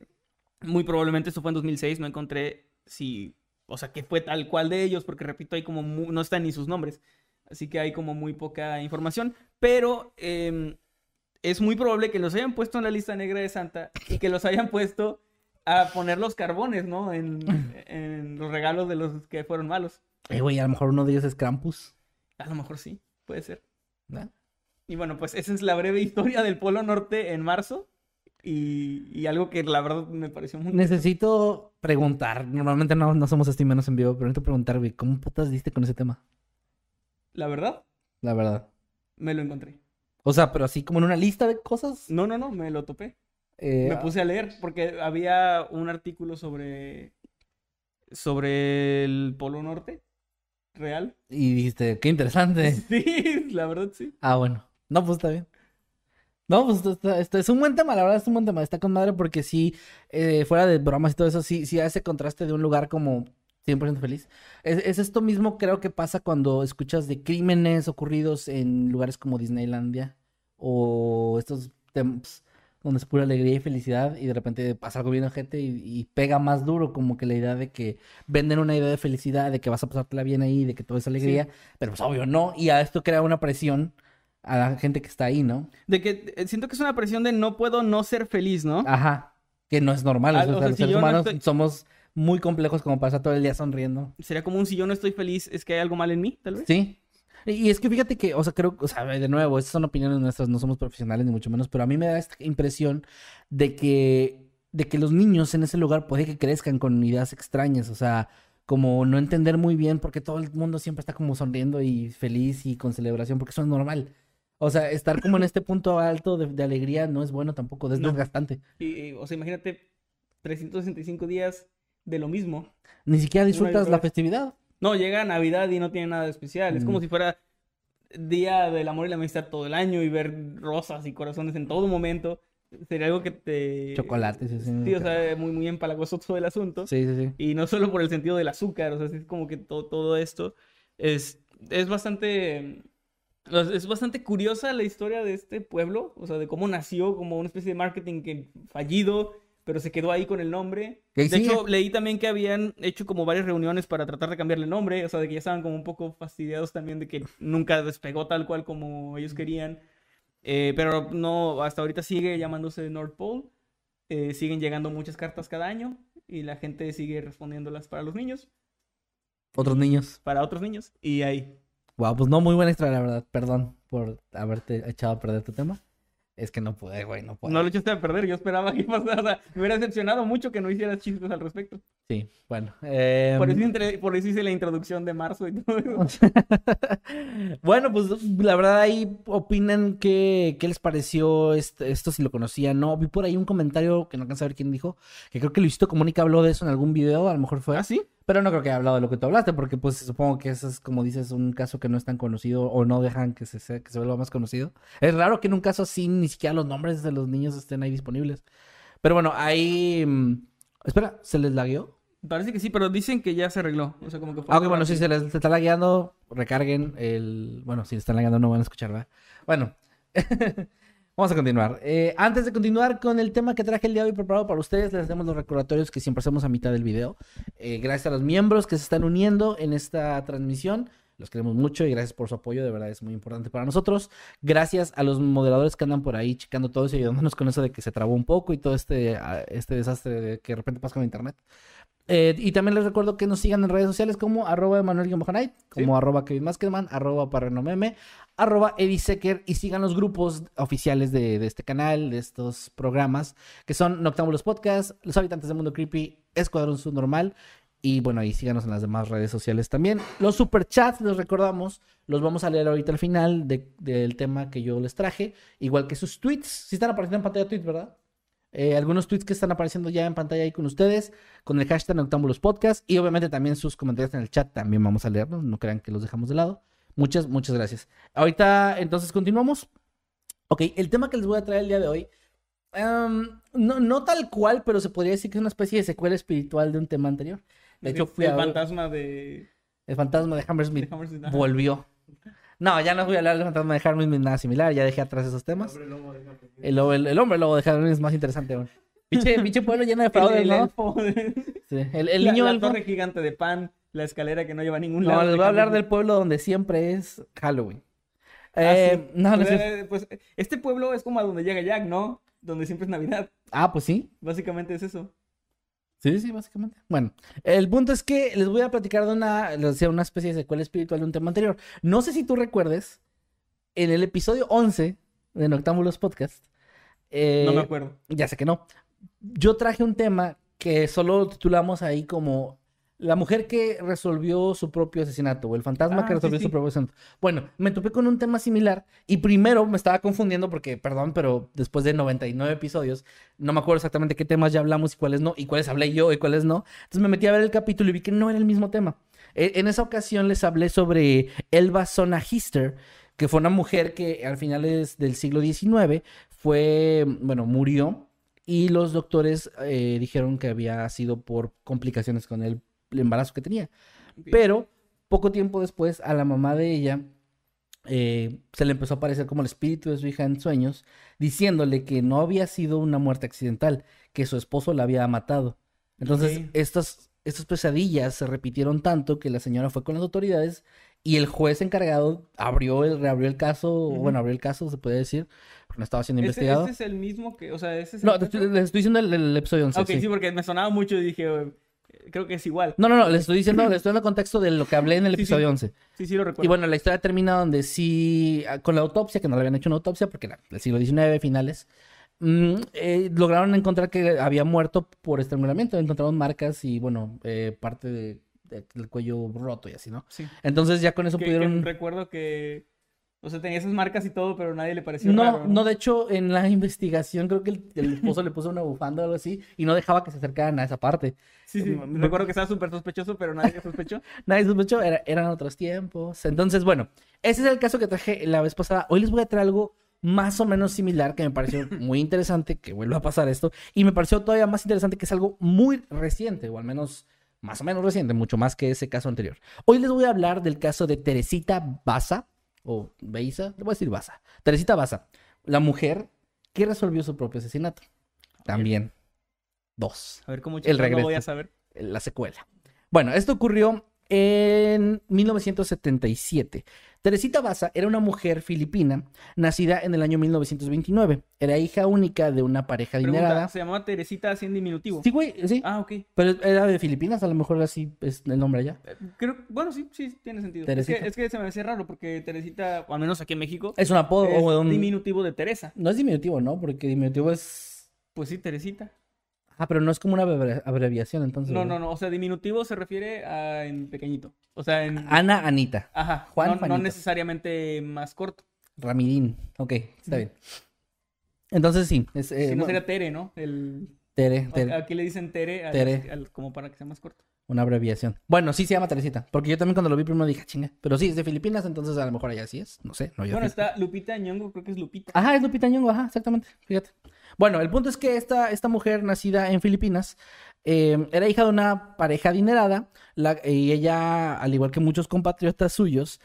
muy probablemente esto fue en 2006, no encontré si, o sea, que fue tal cual de ellos, porque repito, hay como, no están ni sus nombres, así que hay como muy poca información, pero eh, es muy probable que los hayan puesto en la lista negra de Santa y que los hayan puesto a poner los carbones, ¿no? En, en los regalos de los que fueron malos. Eh, güey, a lo mejor uno de ellos es Krampus. A lo mejor sí, puede ser. ¿no? Y bueno, pues esa es la breve historia del Polo Norte en marzo. Y, y algo que la verdad me pareció muy... Necesito preguntar. Normalmente no, no somos así menos en vivo, pero necesito preguntar, güey, ¿cómo putas diste con ese tema? La verdad, La verdad. me lo encontré. O sea, pero así como en una lista de cosas. No, no, no, me lo topé. eh, Me puse a leer porque había un artículo sobre sobre el Polo Norte real. Y dijiste, qué interesante. Sí, la verdad sí. Ah, bueno. No, pues está bien. No, pues está, está- es un buen tema, la verdad es un buen tema. Está con madre porque sí, eh, fuera de bromas y todo eso, sí, sí hace contraste de un lugar como 100% feliz. Es, es esto mismo creo que pasa cuando escuchas de crímenes ocurridos en lugares como Disneylandia o estos temas donde es pura alegría y felicidad y de repente pasa algo bien gente y, y pega más duro como que la idea de que venden una idea de felicidad, de que vas a pasártela bien ahí, de que todo es alegría, pero pues obvio no, y a esto crea una presión a la gente que está ahí, ¿no? De que eh, siento que es una presión de no puedo no ser feliz, ¿no? Ajá, que no es normal, o Ah, sea, o sea, los si seres no humanos estoy- somos muy complejos como estar todo el día sonriendo. Sería como un si yo no estoy feliz, es que hay algo mal en mí, tal vez. Sí. Y y es que fíjate que, o sea, creo, o sea, de nuevo, estas son opiniones nuestras, no somos profesionales ni mucho menos, pero a mí me da esta impresión de que, de que los niños en ese lugar puede que crezcan con ideas extrañas, o sea, como no entender muy bien porque todo el mundo siempre está como sonriendo y feliz y con celebración, porque eso es normal. O sea, estar como en este punto alto de, de alegría no es bueno tampoco, es No. desgastante. Y, y, o sea, imagínate 365 días de lo mismo. Ni siquiera disfrutas la festividad. No, llega Navidad y no tiene nada de especial. Es como Mm. si fuera Día del Amor y la Amistad todo el año y ver rosas y corazones en todo momento. Sería algo que te... Chocolates, sí, sí. Sí, o sea, muy, muy empalagoso todo el asunto. Sí, sí, sí. Y no solo por el sentido del azúcar, o sea, es como que todo, todo esto es, es bastante... Es bastante curiosa la historia de este pueblo, o sea, de cómo nació como una especie de marketing que fallido, pero se quedó ahí con el nombre. De hecho, leí también que habían hecho como varias reuniones para tratar de cambiarle el nombre, o sea, de que ya estaban como un poco fastidiados también de que nunca despegó tal cual como ellos querían. Eh, pero no, hasta ahorita sigue llamándose North Pole. Eh, siguen llegando muchas cartas cada año y la gente sigue respondiéndolas para los niños, Otros niños. para otros niños. Y ahí. Wow, pues no, muy buena historia, la verdad. Perdón por haberte echado a perder tu tema. Es que no puede, güey, no puede. No lo echaste a perder, yo esperaba que pasara. O sea, me hubiera decepcionado mucho que no hicieras chistes al respecto. Sí, bueno. eh, Por eso, por eso hice la introducción de marzo y todo eso. bueno, pues la verdad ahí opinan qué, qué les pareció este- esto, si lo conocían, ¿no? Vi por ahí un comentario que no alcanza a ver quién dijo, que creo que Luisito Comunica habló de eso en algún video, a lo mejor fue. ¿Ah, sí? Pero no creo que haya hablado de lo que tú hablaste, porque pues supongo que eso es, como dices, un caso que no es tan conocido o no dejan que se, se- que se vuelva más conocido. Es raro que en un caso así ni siquiera los nombres de los niños estén ahí disponibles. Pero bueno, ahí... mm, Espera, ¿se les lagueó? Parece que sí, pero dicen que ya se arregló. O sea, como que fue. Ah, ok, bueno, si se les está lagueando, recarguen el... Bueno, si les están lagueando no van a escuchar, ¿verdad? Bueno, vamos a continuar. Eh, antes de continuar con el tema que traje el día de hoy preparado para ustedes, les damos los recordatorios que siempre hacemos a mitad del video. Eh, gracias a los miembros que se están uniendo en esta transmisión. Los queremos mucho y gracias por su apoyo, de verdad es muy importante para nosotros. Gracias a los moderadores que andan por ahí checando todo eso y ayudándonos con eso de que se trabó un poco y todo este, ah, este desastre de que de repente pasa con internet. Eh, y también les recuerdo que nos sigan en redes sociales como arroba Emanuel como arroba Kevin Maskerman, arroba Parrenomeme, arroba Eddie Secker y sigan los grupos oficiales de, de este canal, de estos programas, que son Noctámbulos Podcast, Los Habitantes del Mundo Creepy, Escuadrón Subnormal y bueno, ahí síganos en las demás redes sociales también. Los superchats, les recordamos, los vamos a leer ahorita al final de- del tema que yo les traje, igual que sus tweets, si están apareciendo en pantalla tweets, ¿verdad? Eh, algunos tweets que están apareciendo ya en pantalla ahí con ustedes, con el hashtag Noctámbulos Podcast y obviamente también sus comentarios en el chat también vamos a leerlos, no crean que los dejamos de lado. Muchas, muchas gracias. Ahorita entonces continuamos. Ok, el tema que les voy a traer el día de hoy, em, no, no tal cual, pero se podría decir que es una especie de secuela espiritual de un tema anterior. De hecho, fui el a fantasma de. el fantasma de Hammersmith de Hammersmith, ajá. volvió. No, ya no voy a hablar del fantasma de Hammersmith ni nada similar, ya dejé atrás esos temas. El, lobo- el, el hombre lobo de Hammersmith es más interesante aún. Pinche pueblo lleno de fraudes, el ¿no? Sí, El, el la, niño la elfo. torre gigante de pan, la escalera que no lleva a ningún No, lado. les de voy a hablar del pueblo donde siempre es Halloween. Ah, Eh, sí. no, no Pues, cierto. eh, pues, este pueblo es como a donde llega Jack, ¿no? Donde siempre es Navidad. Ah, pues sí. Básicamente es eso. Sí, sí, básicamente. Bueno, el punto es que les voy a platicar de una, les decía, una especie de secuela espiritual de un tema anterior. No sé si tú recuerdes, en el episodio 11 de Noctámbulos Podcast. eh, No me acuerdo. Ya sé que no. Yo traje un tema que solo titulamos ahí como la mujer que resolvió su propio asesinato o el fantasma Ah, que sí, resolvió sí. su propio asesinato. Bueno, me topé con un tema similar y primero me estaba confundiendo porque, perdón, pero después de 99 episodios no me acuerdo exactamente qué temas ya hablamos y cuáles no, y cuáles hablé yo y cuáles no. Entonces me metí a ver el capítulo y vi que no era el mismo tema. E- En esa ocasión les hablé sobre Elba Sona Hister, que fue una mujer que al finales del siglo XIX fue, bueno, murió y los doctores eh, dijeron que había sido por complicaciones con el, el embarazo que tenía. Pero poco tiempo después a la mamá de ella eh, se le empezó a aparecer como el espíritu de su hija en sueños, diciéndole que no había sido una muerte accidental, que su esposo la había matado. Entonces, estas, estas pesadillas se repitieron tanto que la señora fue con las autoridades y el juez encargado abrió el, reabrió el caso, bueno, abrió el caso, se puede decir, porque no estaba siendo investigado. este es el mismo que, o sea, ese es No, el te estoy, diciendo el, el episodio 11. Ok, sí. sí. porque me sonaba mucho y dije, creo que es igual. No, no, no, les estoy diciendo, les estoy dando contexto de lo que hablé en el Sí, sí. episodio 11. Sí, sí lo recuerdo. Y bueno, la historia termina donde sí, ah, con la autopsia, que no le habían hecho una autopsia porque era del siglo XIX, finales, mm, eh, lograron encontrar que había muerto por estrangulamiento. Encontraron marcas y, bueno, eh, parte de- de- del cuello roto y así, ¿no? Sí. Entonces ya con eso Que- que pudieron... recuerdo que, o sea, tenía esas marcas y todo, pero nadie le pareció No, raro, no, de hecho, en la investigación creo que el, el esposo le puso una bufanda o algo así y no dejaba que se acercaran a esa parte. Sí, sí. me- Recuerdo que estaba súper sospechoso, pero nadie sospechó. Nadie sospechó, era- eran otros tiempos. Entonces, bueno, ese es el caso que traje la vez pasada. Hoy les voy a traer algo más o menos similar que me pareció muy interesante que vuelva a pasar esto. Y me pareció todavía más interesante que es algo muy reciente, o al menos más o menos reciente, mucho más que ese caso anterior. Hoy les voy a hablar del caso de Teresita Baza, o Beiza, le voy a decir Baza. Teresita Baza, la mujer que resolvió su propio asesinato. También. Dos A ver cómo El regreso. voy a saber. la secuela. Bueno, esto ocurrió en 1977. Teresita Baza era una mujer filipina nacida en el año 1929. Era hija única de una pareja adinerada. ¿Se llamaba Teresita así en diminutivo? Sí, güey, sí. Ah, ok. Pero era de Filipinas, a lo mejor así es el nombre allá. Eh, Creo, bueno, sí, sí, tiene sentido. Es que, es que se me hace raro porque Teresita, o al menos aquí en México, Es un apodo es o un... diminutivo de Teresa. No es diminutivo, ¿no? Porque diminutivo es... Pues sí, Teresita. Ah, pero no es como una abre- abreviación, entonces. No, ¿verdad? no, no. O sea, diminutivo se refiere a en pequeñito. O sea, en. Ana Anita. Ajá. Juan no, no necesariamente más corto. Ramidín. Ok, está bien. Entonces sí. Es, eh, si no bueno, sería Tere, ¿no? El... Tere, Tere, Aquí le dicen Tere, al- Tere. al- como para que sea más corto. Una abreviación. Bueno, sí se llama Teresita. Porque yo también cuando lo vi primero dije, "Ah, chinga. Pero sí, es de Filipinas, entonces a lo mejor allá sí es. No sé, no yo. Bueno, está Lupita Ñongo, creo que es Lupita. Ajá, es Lupita Nyong'o, ajá, exactamente. Fíjate. Bueno, el punto es que esta, esta mujer nacida en Filipinas eh, era hija de una pareja adinerada la- y ella, al igual que muchos compatriotas suyos,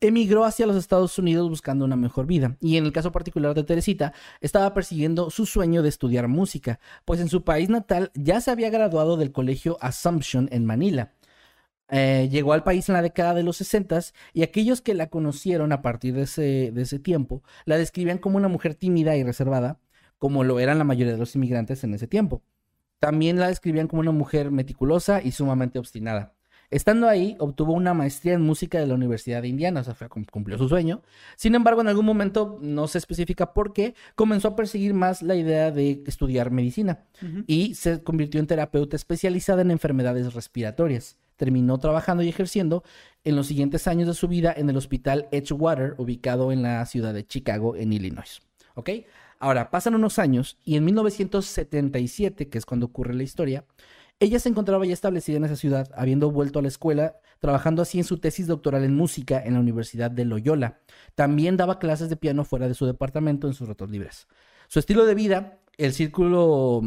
emigró hacia los Estados Unidos buscando una mejor vida. Y en el caso particular de Teresita, estaba persiguiendo su sueño de estudiar música, pues en su país natal ya se había graduado del colegio Assumption en Manila. Eh, llegó al país en la década de los 60 y aquellos que la conocieron a partir de ese, de ese tiempo la describían como una mujer tímida y reservada, como lo eran la mayoría de los inmigrantes en ese tiempo. También la describían como una mujer meticulosa y sumamente obstinada. Estando ahí, obtuvo una maestría en música de la Universidad de Indiana, o sea, fue- cumplió su sueño. Sin embargo, en algún momento, no se especifica por qué, comenzó a perseguir más la idea de estudiar medicina y se convirtió en terapeuta especializada en enfermedades respiratorias. Terminó trabajando y ejerciendo en los siguientes años de su vida en el hospital Edgewater, ubicado en la ciudad de Chicago, en Illinois. ¿Ok? Ahora, pasan unos años y en 1977, que es cuando ocurre la historia, ella se encontraba ya establecida en esa ciudad, habiendo vuelto a la escuela, trabajando así en su tesis doctoral en música en la Universidad de Loyola. También daba clases de piano fuera de su departamento en sus ratos libres. Su estilo de vida, el círculo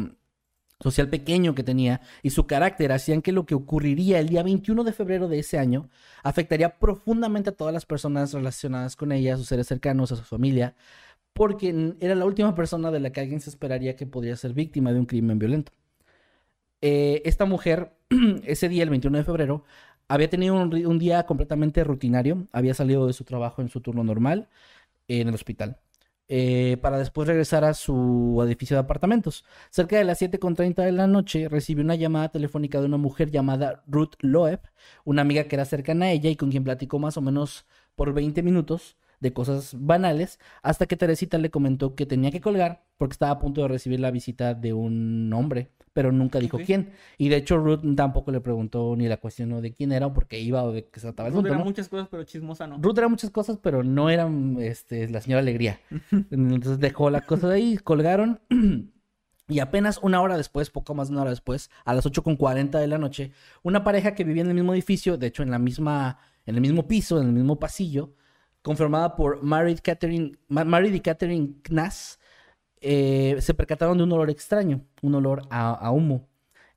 social pequeño que tenía y su carácter hacían que lo que ocurriría el día 21 de febrero de ese año afectaría profundamente a todas las personas relacionadas con ella, a sus seres cercanos, a su familia, porque era la última persona de la que alguien se esperaría que podría ser víctima de un crimen violento. Eh, esta mujer, ese día, el 21 de febrero, había tenido un, día completamente rutinario, había salido de su trabajo en su turno normal en el hospital, eh, para después regresar a su edificio de apartamentos. Cerca de las 7.30 de la noche recibió una llamada telefónica de una mujer llamada Ruth Loeb, una amiga que era cercana a ella y con quien platicó más o menos por 20 minutos de cosas banales, hasta que Teresita le comentó que tenía que colgar porque estaba a punto de recibir la visita de un hombre, pero nunca dijo quién. Y de hecho Ruth tampoco le preguntó ni la cuestionó de quién era o por qué iba o de qué se trataba el Ruth era ¿no? muchas cosas, pero chismosa no. Ruth era muchas cosas, pero no era este, la señora Alegría. Entonces dejó la cosa de ahí, colgaron. Y apenas una hora después, poco más de una hora después, a las 8.40 de la noche, una pareja que vivía en el mismo edificio, de hecho en la misma, en el mismo piso, en el mismo pasillo, conformada por Mary Catherine, Ma- Mary y Catherine Knass, eh, se percataron de un olor extraño, un olor a, humo.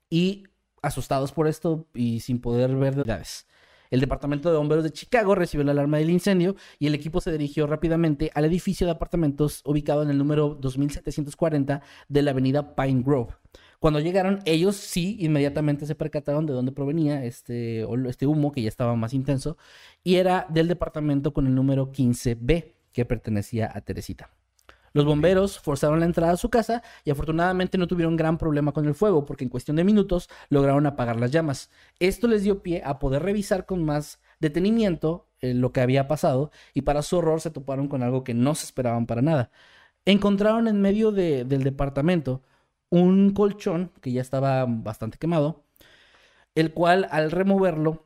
Y asustados por esto y sin poder ver detalles. El Departamento de Bomberos de Chicago recibió la alarma del incendio y el equipo se dirigió rápidamente al edificio de apartamentos ubicado en el número 2740 de la avenida Pine Grove. Cuando llegaron, ellos sí inmediatamente se percataron de dónde provenía este, este humo que ya estaba más intenso y era del departamento con el número 15B que pertenecía a Teresita. Los bomberos forzaron la entrada a su casa y afortunadamente no tuvieron gran problema con el fuego porque en cuestión de minutos lograron apagar las llamas. Esto les dio pie a poder revisar con más detenimiento eh, lo que había pasado y para su horror se toparon con algo que no se esperaban para nada. Encontraron en medio de- del departamento un colchón que ya estaba bastante quemado, el cual al removerlo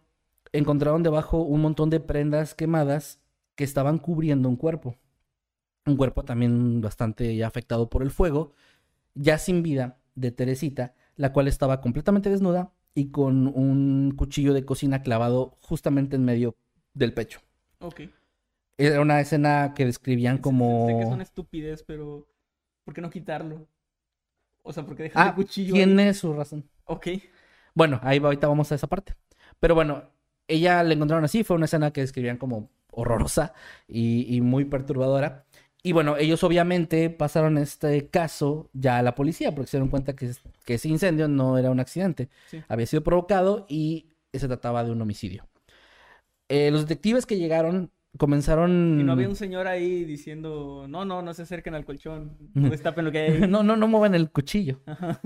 encontraron debajo un montón de prendas quemadas que estaban cubriendo un cuerpo un cuerpo también bastante ya afectado por el fuego, ya sin vida, de Teresita, la cual estaba completamente desnuda y con un cuchillo de cocina clavado justamente en medio del pecho. Ok. Era una escena que describían Sé- Sé que es como... una estupidez, pero ¿por qué no quitarlo? O sea, porque dejar Ah, el cuchillo ahí? tiene su razón. Ok. Bueno, ahí va- ahorita vamos a esa parte. Pero bueno, ella la encontraron así, fue una escena que describían como horrorosa y, y muy perturbadora. Y bueno, ellos obviamente pasaron este caso ya a la policía porque se dieron cuenta que, es- que ese incendio no era un accidente, Sí. había sido provocado y se trataba de un homicidio. Eh, los detectives que llegaron comenzaron... Y no había un señor ahí diciendo, no, no, no se acerquen al colchón, no destapen lo que hay ahí. no, no, no muevan el cuchillo.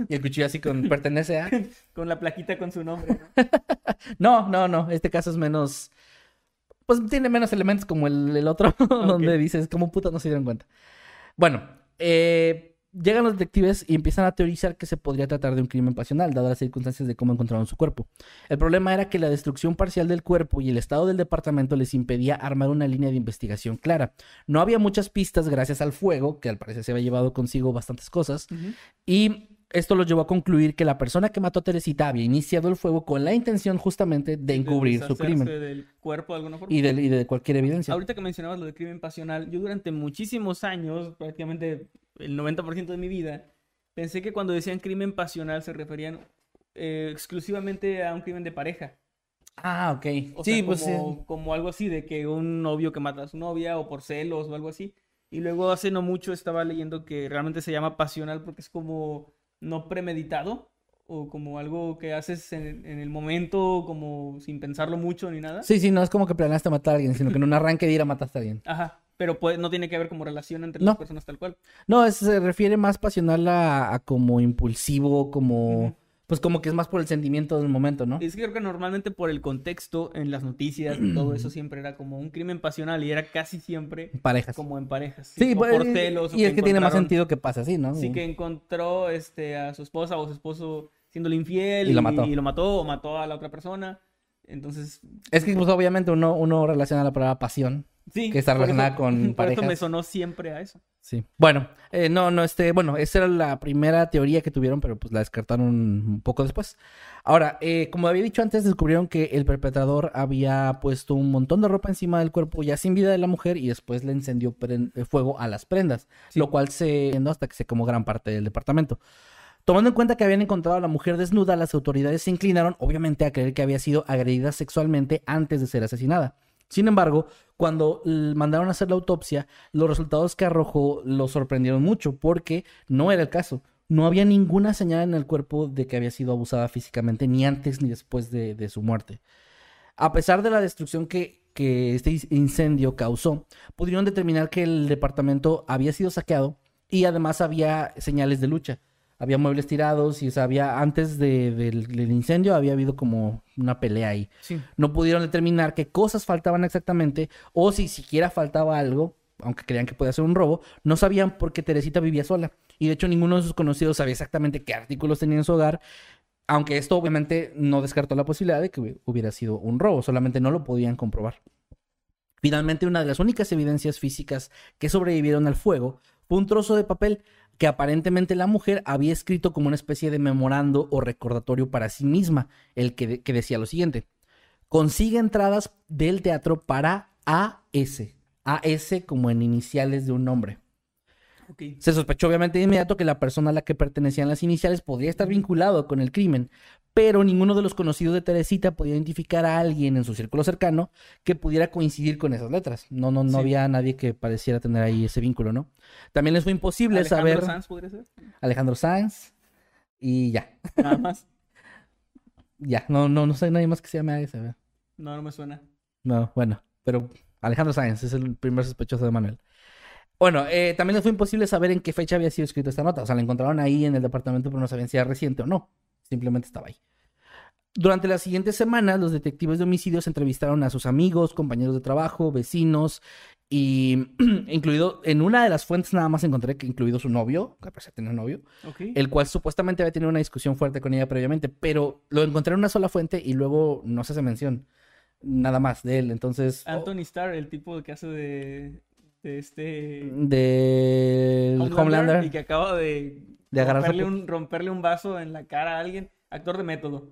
Y el cuchillo así con pertenece a... Con la plaquita con su nombre. No, no, no. Este caso es menos. Pues tiene menos elementos como el, el otro, donde dices, como puta no se dieron cuenta. Bueno, eh, llegan los detectives y empiezan a teorizar que se podría tratar de un crimen pasional, dadas las circunstancias de cómo encontraron su cuerpo. El problema era que la destrucción parcial del cuerpo y el estado del departamento les impedía armar una línea de investigación clara. No había muchas pistas gracias al fuego, que al parecer se había llevado consigo bastantes cosas, y esto los llevó a concluir que la persona que mató a Teresita había iniciado el fuego con la intención justamente de encubrir su crimen. del cuerpo de alguna forma. Y de, y de cualquier evidencia. Ahorita que mencionabas lo del crimen pasional, yo durante muchísimos años, prácticamente el 90% de mi vida, pensé que cuando decían crimen pasional se referían eh, exclusivamente a un crimen de pareja. Ah, ok. O sí, sea, pues como, como algo así, de que un novio que mata a su novia o por celos o algo así. Y luego hace no mucho estaba leyendo que realmente se llama pasional porque es como no premeditado o como algo que haces en, el momento, como sin pensarlo mucho ni nada. Sí, sí, no es como que planeaste matar a alguien, sino que en un arranque de ir a mataste a alguien. Ajá, pero pues, no tiene que ver como relación entre las personas tal cual. No, se refiere más pasional a, como impulsivo, como pues como que es más por el sentimiento del momento, ¿no? Es que creo que normalmente por el contexto en las noticias y todo eso siempre era como un crimen pasional y era casi siempre parejas. como en parejas. Sí, por pues, celos. Y es que tiene más sentido que pasa así, ¿no? Sí, que encontró este, a su esposa o su esposo siéndole infiel y, lo mató. Y lo mató o mató a la otra persona. Entonces... Es que pues obviamente uno, uno relaciona la palabra pasión Sí, que está relacionada con por eso me sonó siempre a eso. Sí. Bueno, eh, no, no, este, bueno, esa era la primera teoría que tuvieron, pero pues la descartaron un poco después. Ahora, eh, como había dicho antes, descubrieron que el perpetrador había puesto un montón de ropa encima del cuerpo ya sin vida de la mujer y después le encendió eh, fuego a las prendas, lo cual se hasta que se quemó gran parte del departamento. Tomando en cuenta que habían encontrado a la mujer desnuda, las autoridades se inclinaron, obviamente, a creer que había sido agredida sexualmente antes de ser asesinada. Sin embargo, cuando mandaron a hacer la autopsia, los resultados que arrojó lo sorprendieron mucho porque no era el caso. No había ninguna señal en el cuerpo de que había sido abusada físicamente, ni antes ni después de, su muerte. A pesar de la destrucción que, que este incendio causó, pudieron determinar que el departamento había sido saqueado y además había señales de lucha había muebles tirados y o había antes del, incendio había habido como una pelea ahí. No pudieron determinar qué cosas faltaban exactamente o si siquiera faltaba algo, aunque creían que podía ser un robo, no sabían por qué Teresita vivía sola. Y de hecho ninguno de sus conocidos sabía exactamente qué artículos tenía en su hogar, aunque esto obviamente no descartó la posibilidad de que hubiera sido un robo, solamente no lo podían comprobar. Finalmente, una de las únicas evidencias físicas que sobrevivieron al fuego fue un trozo de papel que aparentemente la mujer había escrito como una especie de memorando o recordatorio para sí misma, el que, decía lo siguiente. Consigue entradas del teatro para AS. AS como en iniciales de un nombre. Se sospechó obviamente de inmediato que la persona a la que pertenecían las iniciales podría estar vinculado con el crimen, pero ninguno de los conocidos de Teresita podía identificar a alguien en su círculo cercano que pudiera coincidir con esas letras. No, no, no había nadie que pareciera tener ahí ese vínculo, ¿no? También les fue imposible saber. ¿Alejandro Sanz podría ser? Alejandro Sanz. Y ya. Nada más. ya, no, no, no sé nadie más que se llame a ese. No, no me suena. No, bueno, pero Alejandro Sanz es el primer sospechoso de Manuel. Bueno, eh, también les fue imposible saber en qué fecha había sido escrita esta nota. O sea, la encontraron ahí en el departamento, pero no sabían si era reciente o no. Simplemente estaba ahí. Durante las siguientes semanas, los detectives de homicidios entrevistaron a sus amigos, compañeros de trabajo, vecinos, y incluido en una de las fuentes nada más encontré que incluido su novio, que parece tener un novio, el cual supuestamente había tenido una discusión fuerte con ella previamente, pero lo encontré en una sola fuente y luego no se hace mención nada más de él. Entonces. Anthony Starr, el tipo que hace de de este... De Homelander, Y que acaba de, de romperle, un, romperle un vaso en la cara a alguien. Actor de método.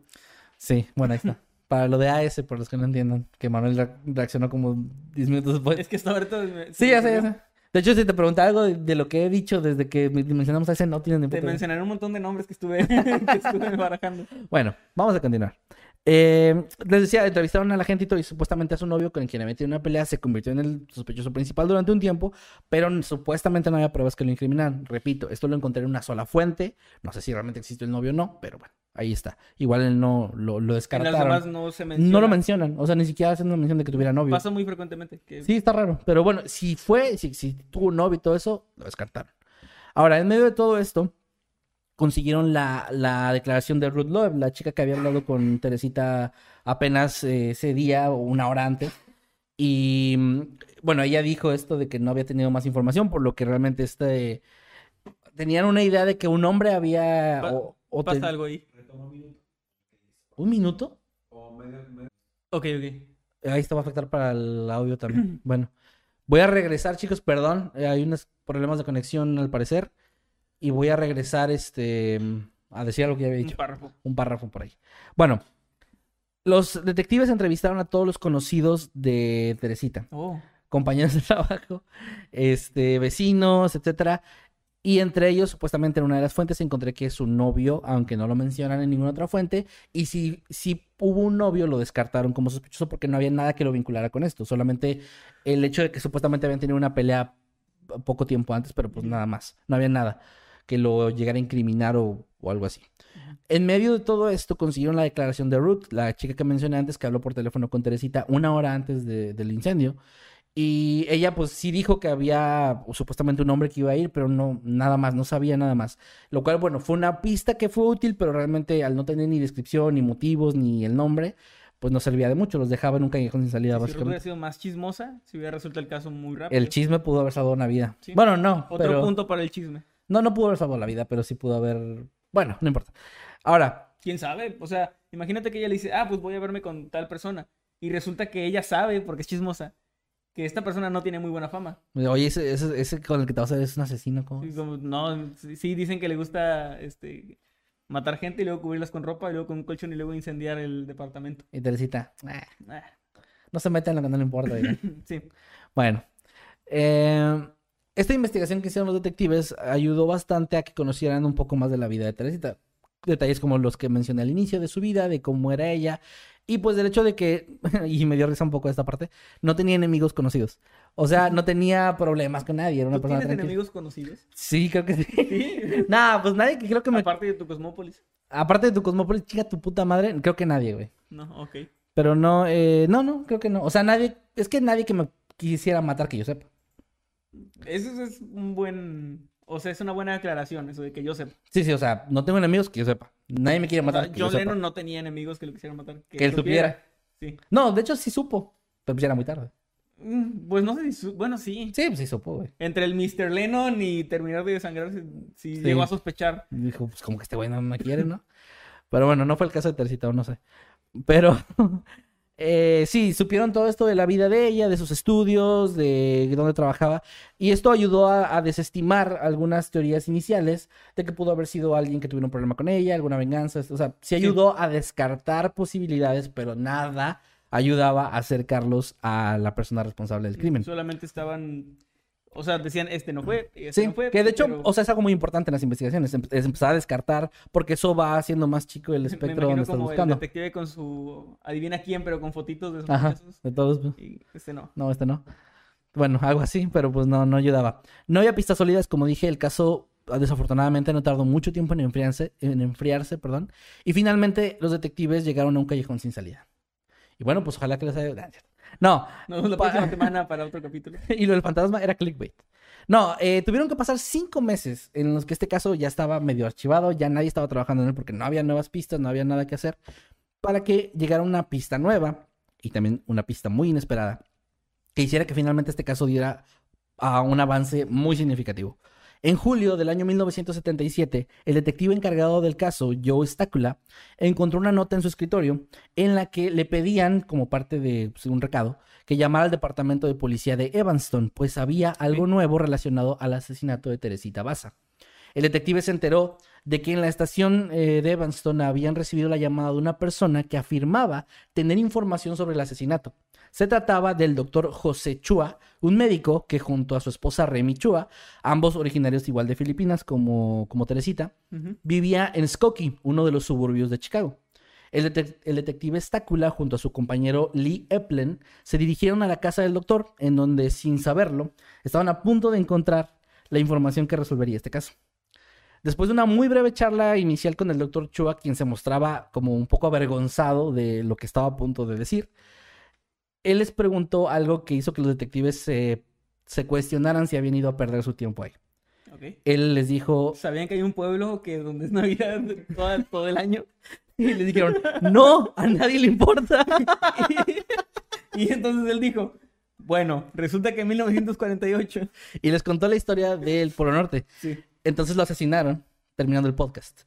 Sí, bueno, ahí está. Para lo de AS, por los que no entiendan, que Manuel reaccionó como 10 minutos después. Es que está ahorita... Sí, ya sé, ya sé. De hecho, si te pregunta algo de, lo que he dicho desde que mencionamos a ese, no tienes ni Te mencionaré un montón de nombres que estuve, que estuve barajando. Bueno, vamos a continuar. Eh, les decía, entrevistaron a la gente y todo, y supuestamente a su novio con quien le metió una pelea se convirtió en el sospechoso principal durante un tiempo, pero supuestamente no había pruebas que lo incriminaran. Repito, esto lo encontré en una sola fuente, no sé si realmente existe el novio o no, pero bueno, ahí está. Igual él no lo, lo En las descartaron. demás no se menciona. No lo mencionan, o sea, ni siquiera hacen una mención de que tuviera novio. Pasa muy frecuentemente. Que... Sí, está raro. Pero bueno, si fue, si, si tuvo un novio y todo eso, lo descartaron. Ahora, en medio de todo esto, consiguieron la, la declaración de Ruth Loeb, la chica que había hablado con Teresita apenas eh, ese día o una hora antes. Y mm, bueno, ella dijo esto de que no había tenido más información, por lo que realmente este tenían una idea de que un hombre había Pa- o- Pasa algo ahí. un minuto. Ok, ok. Ahí esto va a afectar para el audio también. Bueno, voy a regresar, chicos, perdón. eh, hay unos problemas de conexión al parecer. Y voy a regresar este a decir algo que ya había Un dicho. párrafo. Un párrafo por ahí. Bueno, los detectives entrevistaron a todos los conocidos de Teresita. Oh. Compañeros de trabajo, este, vecinos, etcétera. Y entre ellos, supuestamente en una de las fuentes, encontré que su novio, aunque no lo mencionan en ninguna otra fuente, y si, si hubo un novio, lo descartaron como sospechoso porque no había nada que lo vinculara con esto. Solamente el hecho de que supuestamente habían tenido una pelea poco tiempo antes, pero pues nada más. No había nada que lo llegara a incriminar o, o algo así. En medio de todo esto consiguieron la declaración de Ruth, la chica que mencioné antes, que habló por teléfono con Teresita una hora antes de- del incendio. Y ella pues sí dijo que había supuestamente un hombre que iba a ir, pero no, nada más, no sabía nada más. Lo cual, bueno, fue una pista que fue útil, pero realmente al no tener ni descripción, ni motivos, ni el nombre, pues no servía de mucho, los dejaba en un callejón sin salida, Si hubiera sido más chismosa, si hubiera resuelto el caso muy rápido. El chisme pudo haber salvado una vida. Sí. Bueno, no, Otro pero... punto para el chisme. No, no pudo haber salvado la vida, pero sí pudo haber... Bueno, no importa. Ahora, ¿Quién sabe? O sea, imagínate que ella le dice, ah, pues voy a verme con tal persona. Y resulta que ella sabe, porque es chismosa, que esta persona no tiene muy buena fama. oye, ese, ese, ese con el que te vas a ver es un asesino, ¿cómo? Sí, como, no, sí, dicen que le gusta este, matar gente y luego cubrirlas con ropa y luego con un colchón y luego incendiar el departamento. Y Teresita, "Ah, Ah, no se meta en lo que no le importa, sí. Bueno, eh, esta investigación que hicieron los detectives ayudó bastante a que conocieran un poco más de la vida de Teresita. Detalles como los que mencioné al inicio de su vida, de cómo era ella, y pues del hecho de que, y me dio risa un poco esta parte, no tenía enemigos conocidos. O sea, no tenía problemas con nadie, era una ¿Tú persona tienes tranquila. enemigos conocidos? Sí, creo que sí. Sí. Nah, pues nadie que creo que me... Aparte de tu Cosmópolis. Aparte de tu Cosmópolis, chica tu puta madre, creo que nadie, güey. No, ok. Pero no, eh, no, no, creo que no. O sea, nadie, es que nadie que me quisiera matar que yo sepa. Eso es un buen... O sea, es una buena aclaración, eso de que yo sepa. Sí, sí, o sea, no tengo enemigos que yo sepa. Nadie me quiere O sea, matar yo sepa. Lennon no tenía enemigos que lo quisieran matar. Que él supiera. Sí. No, de hecho sí supo, pero pues ya era muy tarde. Mm, Pues no sé si... Bueno, sí. Sí, pues sí supo, güey. Entre el Mr. Lennon y terminar de desangrarse, sí, Sí. llegó a sospechar. Dijo, pues como que este güey no me quiere, ¿no? Pero bueno, no fue el caso de Tercita, no sé. Pero eh, sí, supieron todo esto de la vida de ella, de sus estudios, de dónde trabajaba. Y esto ayudó a, a desestimar algunas teorías iniciales de que pudo haber sido alguien que tuviera un problema con ella, alguna venganza. O sea, sí ayudó a descartar posibilidades, pero nada ayudaba a acercarlos a la persona responsable del crimen. Solamente estaban... O sea, decían, este no fue, este Sí, no fue. que de hecho, pero o sea, es algo muy importante en las investigaciones, em- es empezar a descartar, porque eso va haciendo más chico el me espectro imagino donde estás como buscando. el detective con su... Adivina quién, pero con fotitos de Ajá, sospechosos. de todos. pues. Y este no. No, este no. Bueno, algo así, pero pues no, no ayudaba. No había pistas sólidas, como dije, el caso ah, desafortunadamente no tardó mucho tiempo en enfriarse, en enfriarse, perdón. Y finalmente los detectives llegaron a un callejón sin salida. Y bueno, pues ojalá que les haya... No, la próxima semana para otro capítulo. y lo del fantasma era clickbait. No, eh, tuvieron que pasar cinco meses en los que este caso ya estaba medio archivado, ya nadie estaba trabajando en él porque no había nuevas pistas, no había nada que hacer, para que llegara una pista nueva y también una pista muy inesperada que hiciera que finalmente este caso diera a un avance muy significativo. En julio del año 1977, el detective encargado del caso, Joe Stácula, encontró una nota en su escritorio en la que le pedían, como parte de pues, un recado, que llamara al departamento de policía de Evanston, pues había algo nuevo relacionado al asesinato de Teresita Baza. El detective se enteró de que en la estación eh, de Evanston habían recibido la llamada de una persona que afirmaba tener información sobre el asesinato. Se trataba del doctor José Chua, un médico que junto a su esposa Remy Chua, ambos originarios igual de Filipinas como, como Teresita, vivía en Skokie, uno de los suburbios de Chicago. El, detec- el detective Stácula, junto a su compañero Lee Eplen, se dirigieron a la casa del doctor, en donde, sin saberlo, estaban a punto de encontrar la información que resolvería este caso. Después de una muy breve charla inicial con el doctor Chua, quien se mostraba como un poco avergonzado de lo que estaba a punto de decir, él les preguntó algo que hizo que los detectives se, se cuestionaran si habían ido a perder su tiempo ahí. Él les dijo, ¿Sabían que hay un pueblo que donde es Navidad toda- todo el año? y les dijeron, no, a nadie le importa. Y entonces él dijo, bueno, resulta que en 1948... Y les contó la historia del Polo Norte. Sí. Entonces lo asesinaron, terminando el podcast.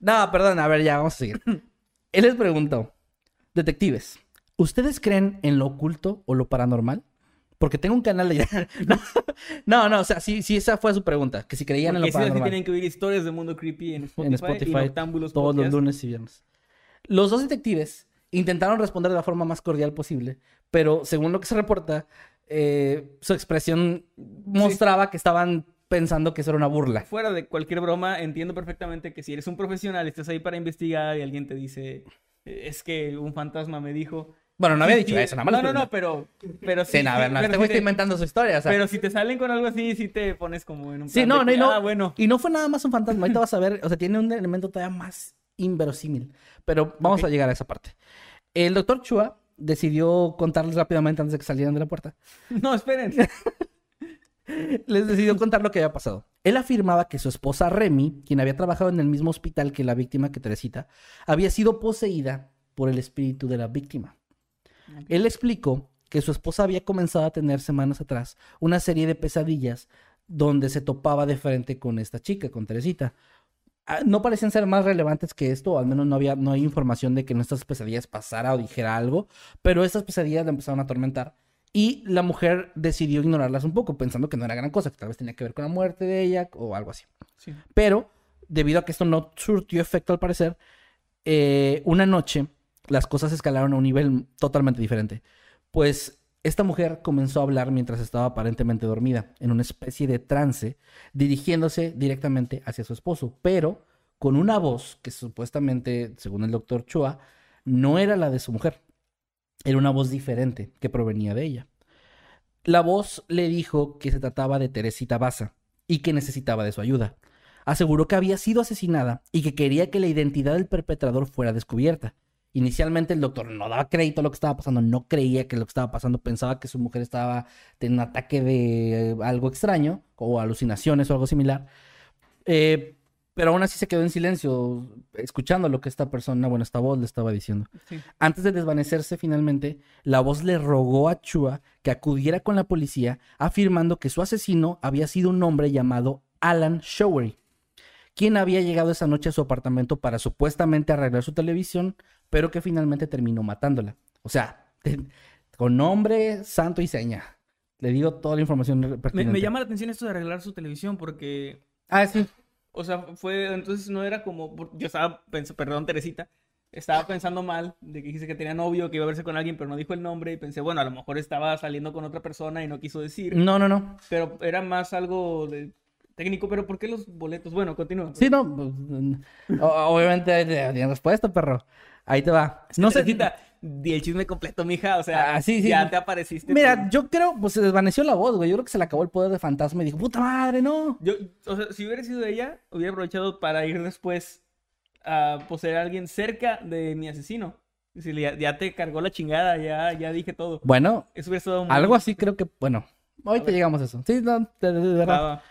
No, perdón, a ver, ya, vamos a seguir. Él les preguntó, detectives, ¿ustedes creen en lo oculto o lo paranormal? Porque tengo un canal de... no, no, no, o sea, sí, sí, esa fue su pregunta, que si creían en lo Porque sí, paranormal. tienen que oír historias de Mundo Creepy en Spotify, en Spotify, y todos los lunes y viernes. Los dos detectives intentaron responder de la forma más cordial posible, pero según lo que se reporta, eh, su expresión mostraba que estaban pensando que eso era una burla. Fuera de cualquier broma, entiendo perfectamente que si eres un profesional, estás ahí para investigar y alguien te dice, "Eh, es que un fantasma me dijo... Bueno, no había Sí, dicho sí, eso, nada más. No, no, no, pero... pero Sí, no, a ver, no, este güey está inventando su historia, o sea. Pero si te salen con algo así, sí te pones como en un Sí, no, de no, no. Ah, bueno. Y no fue nada más un fantasma. Ahorita vas a ver, o sea, tiene un elemento todavía más inverosímil. Pero vamos a llegar a esa parte. El doctor Chua decidió contarles rápidamente antes de que salieran de la puerta. No, esperen. Les decidió contar lo que había pasado. Él afirmaba que su esposa Remy, quien había trabajado en el mismo hospital que la víctima que Teresita, había sido poseída por el espíritu de la víctima. Él explicó que su esposa había comenzado a tener semanas atrás una serie de pesadillas donde se topaba de frente con esta chica, con Teresita. Ah, No parecían ser más relevantes que esto, o al menos no había, no hay información de que en estas pesadillas pasara o dijera algo, pero estas pesadillas la empezaron a atormentar y la mujer decidió ignorarlas un poco, pensando que no era gran cosa, que tal vez tenía que ver con la muerte de ella o algo así. Sí. Pero, debido a que esto no surtió efecto al parecer, eh, una noche las cosas escalaron a un nivel totalmente diferente. Pues esta mujer comenzó a hablar mientras estaba aparentemente dormida, en una especie de trance, dirigiéndose directamente hacia su esposo, pero con una voz que supuestamente, según el doctor Chua, no era la de su mujer. Era una voz diferente que provenía de ella. La voz le dijo que se trataba de Teresita Baza y que necesitaba de su ayuda. Aseguró que había sido asesinada y que quería que la identidad del perpetrador fuera descubierta. Inicialmente el doctor no daba crédito a lo que estaba pasando, no creía que lo que estaba pasando, pensaba que su mujer estaba teniendo un ataque de eh, algo extraño o alucinaciones o algo similar. Eh, pero aún así se quedó en silencio, escuchando lo que esta persona, bueno, esta voz le estaba diciendo. Sí. Antes de desvanecerse finalmente, la voz le rogó a Chua que acudiera con la policía, afirmando que su asesino había sido un hombre llamado Alan Showery, quien había llegado esa noche a su apartamento para supuestamente arreglar su televisión, pero que finalmente terminó matándola. O sea, con nombre, santo y seña. Le digo toda la información Me, pertinente. me llama la atención esto de arreglar su televisión porque Ah, sí. O sea, fue, entonces no era como, yo estaba pensando, perdón Teresita, estaba pensando mal de que dijiste que tenía novio, que iba a verse con alguien, pero no dijo el nombre y pensé, bueno, a lo mejor estaba saliendo con otra persona y no quiso decir, No, no, no. pero era más algo de técnico, pero ¿por qué los boletos? Bueno, continúa. Sí, no. pues, Obviamente tiene respuesta, perro. Ahí te va. No. Teresita, di el chisme completo, mija, o sea, Ah, sí, sí. ya te apareciste. Mira, yo creo, pues se desvaneció la voz, güey. Yo creo que se le acabó el poder de fantasma y dijo, puta madre, no. Yo, o sea, si hubiera sido ella, hubiera aprovechado para ir después a poseer a alguien cerca de mi asesino. Decirle, ya, ya te cargó la chingada, ya, ya dije todo. Bueno, Eso hubiera estado muy... algo así creo que, bueno, ahorita llegamos a eso. Sí, no, de, de- verdad.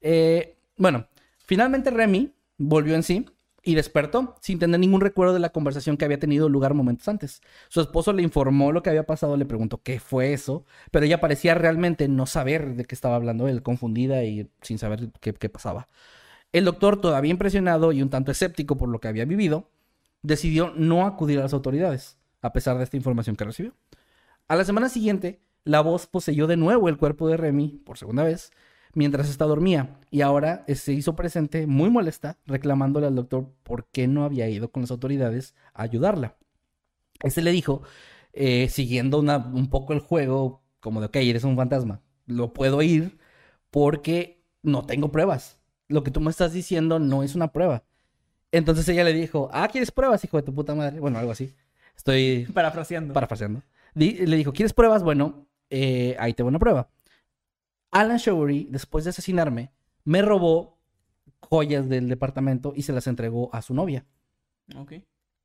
Eh, bueno, finalmente Remy volvió en sí y despertó sin tener ningún recuerdo de la conversación que había tenido lugar momentos antes. Su esposo le informó lo que había pasado, le preguntó qué fue eso, pero ella parecía realmente no saber de qué estaba hablando él, confundida y sin saber qué, pasaba. El doctor, todavía impresionado y un tanto escéptico por lo que había vivido, decidió no acudir a las autoridades, a pesar de esta información que recibió. A la semana siguiente, la voz poseyó de nuevo el cuerpo de Remy, por segunda vez, mientras esta dormía, y ahora eh, se hizo presente muy molesta, reclamándole al doctor por qué no había ido con las autoridades a ayudarla. Este le dijo, eh, siguiendo una- un poco el juego, como de, ok, eres un fantasma, lo puedo ir porque no tengo pruebas. Lo que tú me estás diciendo no es una prueba. Entonces ella le dijo, ah, ¿quieres pruebas, hijo de tu puta madre? Bueno, algo así. Estoy Parafraseando. parafraseando. Di- le dijo, ¿quieres pruebas? Bueno, eh, ahí te va una prueba. Alan Showery, después de asesinarme, me robó joyas del departamento y se las entregó a su novia. Ok.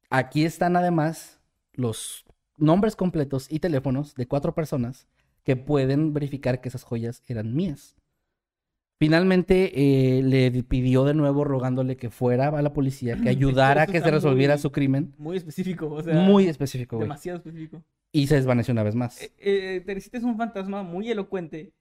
Aquí están además los nombres completos y teléfonos de cuatro personas que pueden verificar que esas joyas eran mías. Finalmente eh, le pidió de nuevo rogándole que fuera a la policía, que ayudara a que se resolviera muy- su crimen. Muy específico, o sea. Muy específico, güey. Demasiado específico. Y se desvaneció una vez más. Eh, eh, Teresita es un fantasma muy elocuente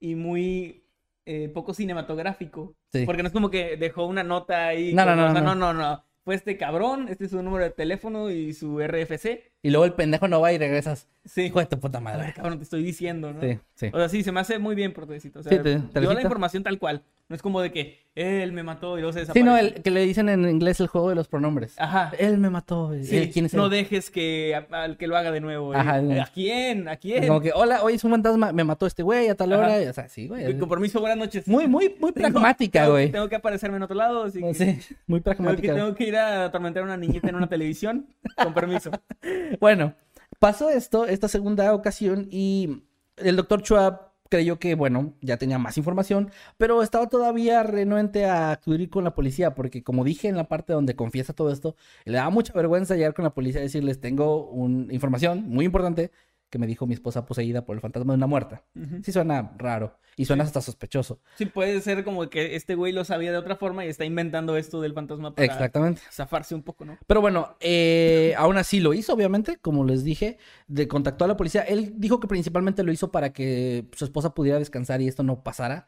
y muy eh, poco cinematográfico. Sí. Porque no es como que dejó una nota ahí. No, no, como, no, o sea, no. no, no. Fue este cabrón, este es su número de teléfono y su RFC. Y luego el pendejo no va y regresas. Sí. Hijo de tu puta ver, madre. cabrón, te estoy diciendo, ¿no? Sí, sí. O sea, sí, se me hace muy bien por. O sea, Sí, te- dio la información tal cual. No es como de que él me mató y luego se Sí, desapareció. no, el, que le dicen en inglés el juego de los pronombres. Ajá. Él me mató. él- Sí, ¿Quién es él? no dejes que a- al que lo haga de nuevo. eh. Ajá. ¿A quién? ¿A quién? Como que, hola, hoy es un fantasma, me mató este güey a tal Ajá. hora. O sea, sí, güey. Con compromiso, buenas noches. Muy, muy, muy pragmática, tengo- güey. Tengo que aparecerme en otro lado, así que... Sí, muy Tengo que, pragmática. tengo que ir a atormentar a una niñita en una televisión. Con permiso. Bueno, pasó esto, esta segunda ocasión, y el doctor Schwab creyó que, bueno, ya tenía más información, pero estaba todavía renuente a acudir con la policía, porque como dije en la parte donde confiesa todo esto, le daba mucha vergüenza llegar con la policía y decirles, tengo una información muy importante que me dijo mi esposa poseída por el fantasma de una muerta. Sí suena raro y suena hasta sospechoso. Sí, puede ser como que este güey lo sabía de otra forma y está inventando esto del fantasma para Exactamente. zafarse un poco, ¿no? Pero bueno, eh, aún así lo hizo, obviamente, como les dije, de contactó a la policía. Él dijo que principalmente lo hizo para que su esposa pudiera descansar y esto no pasara,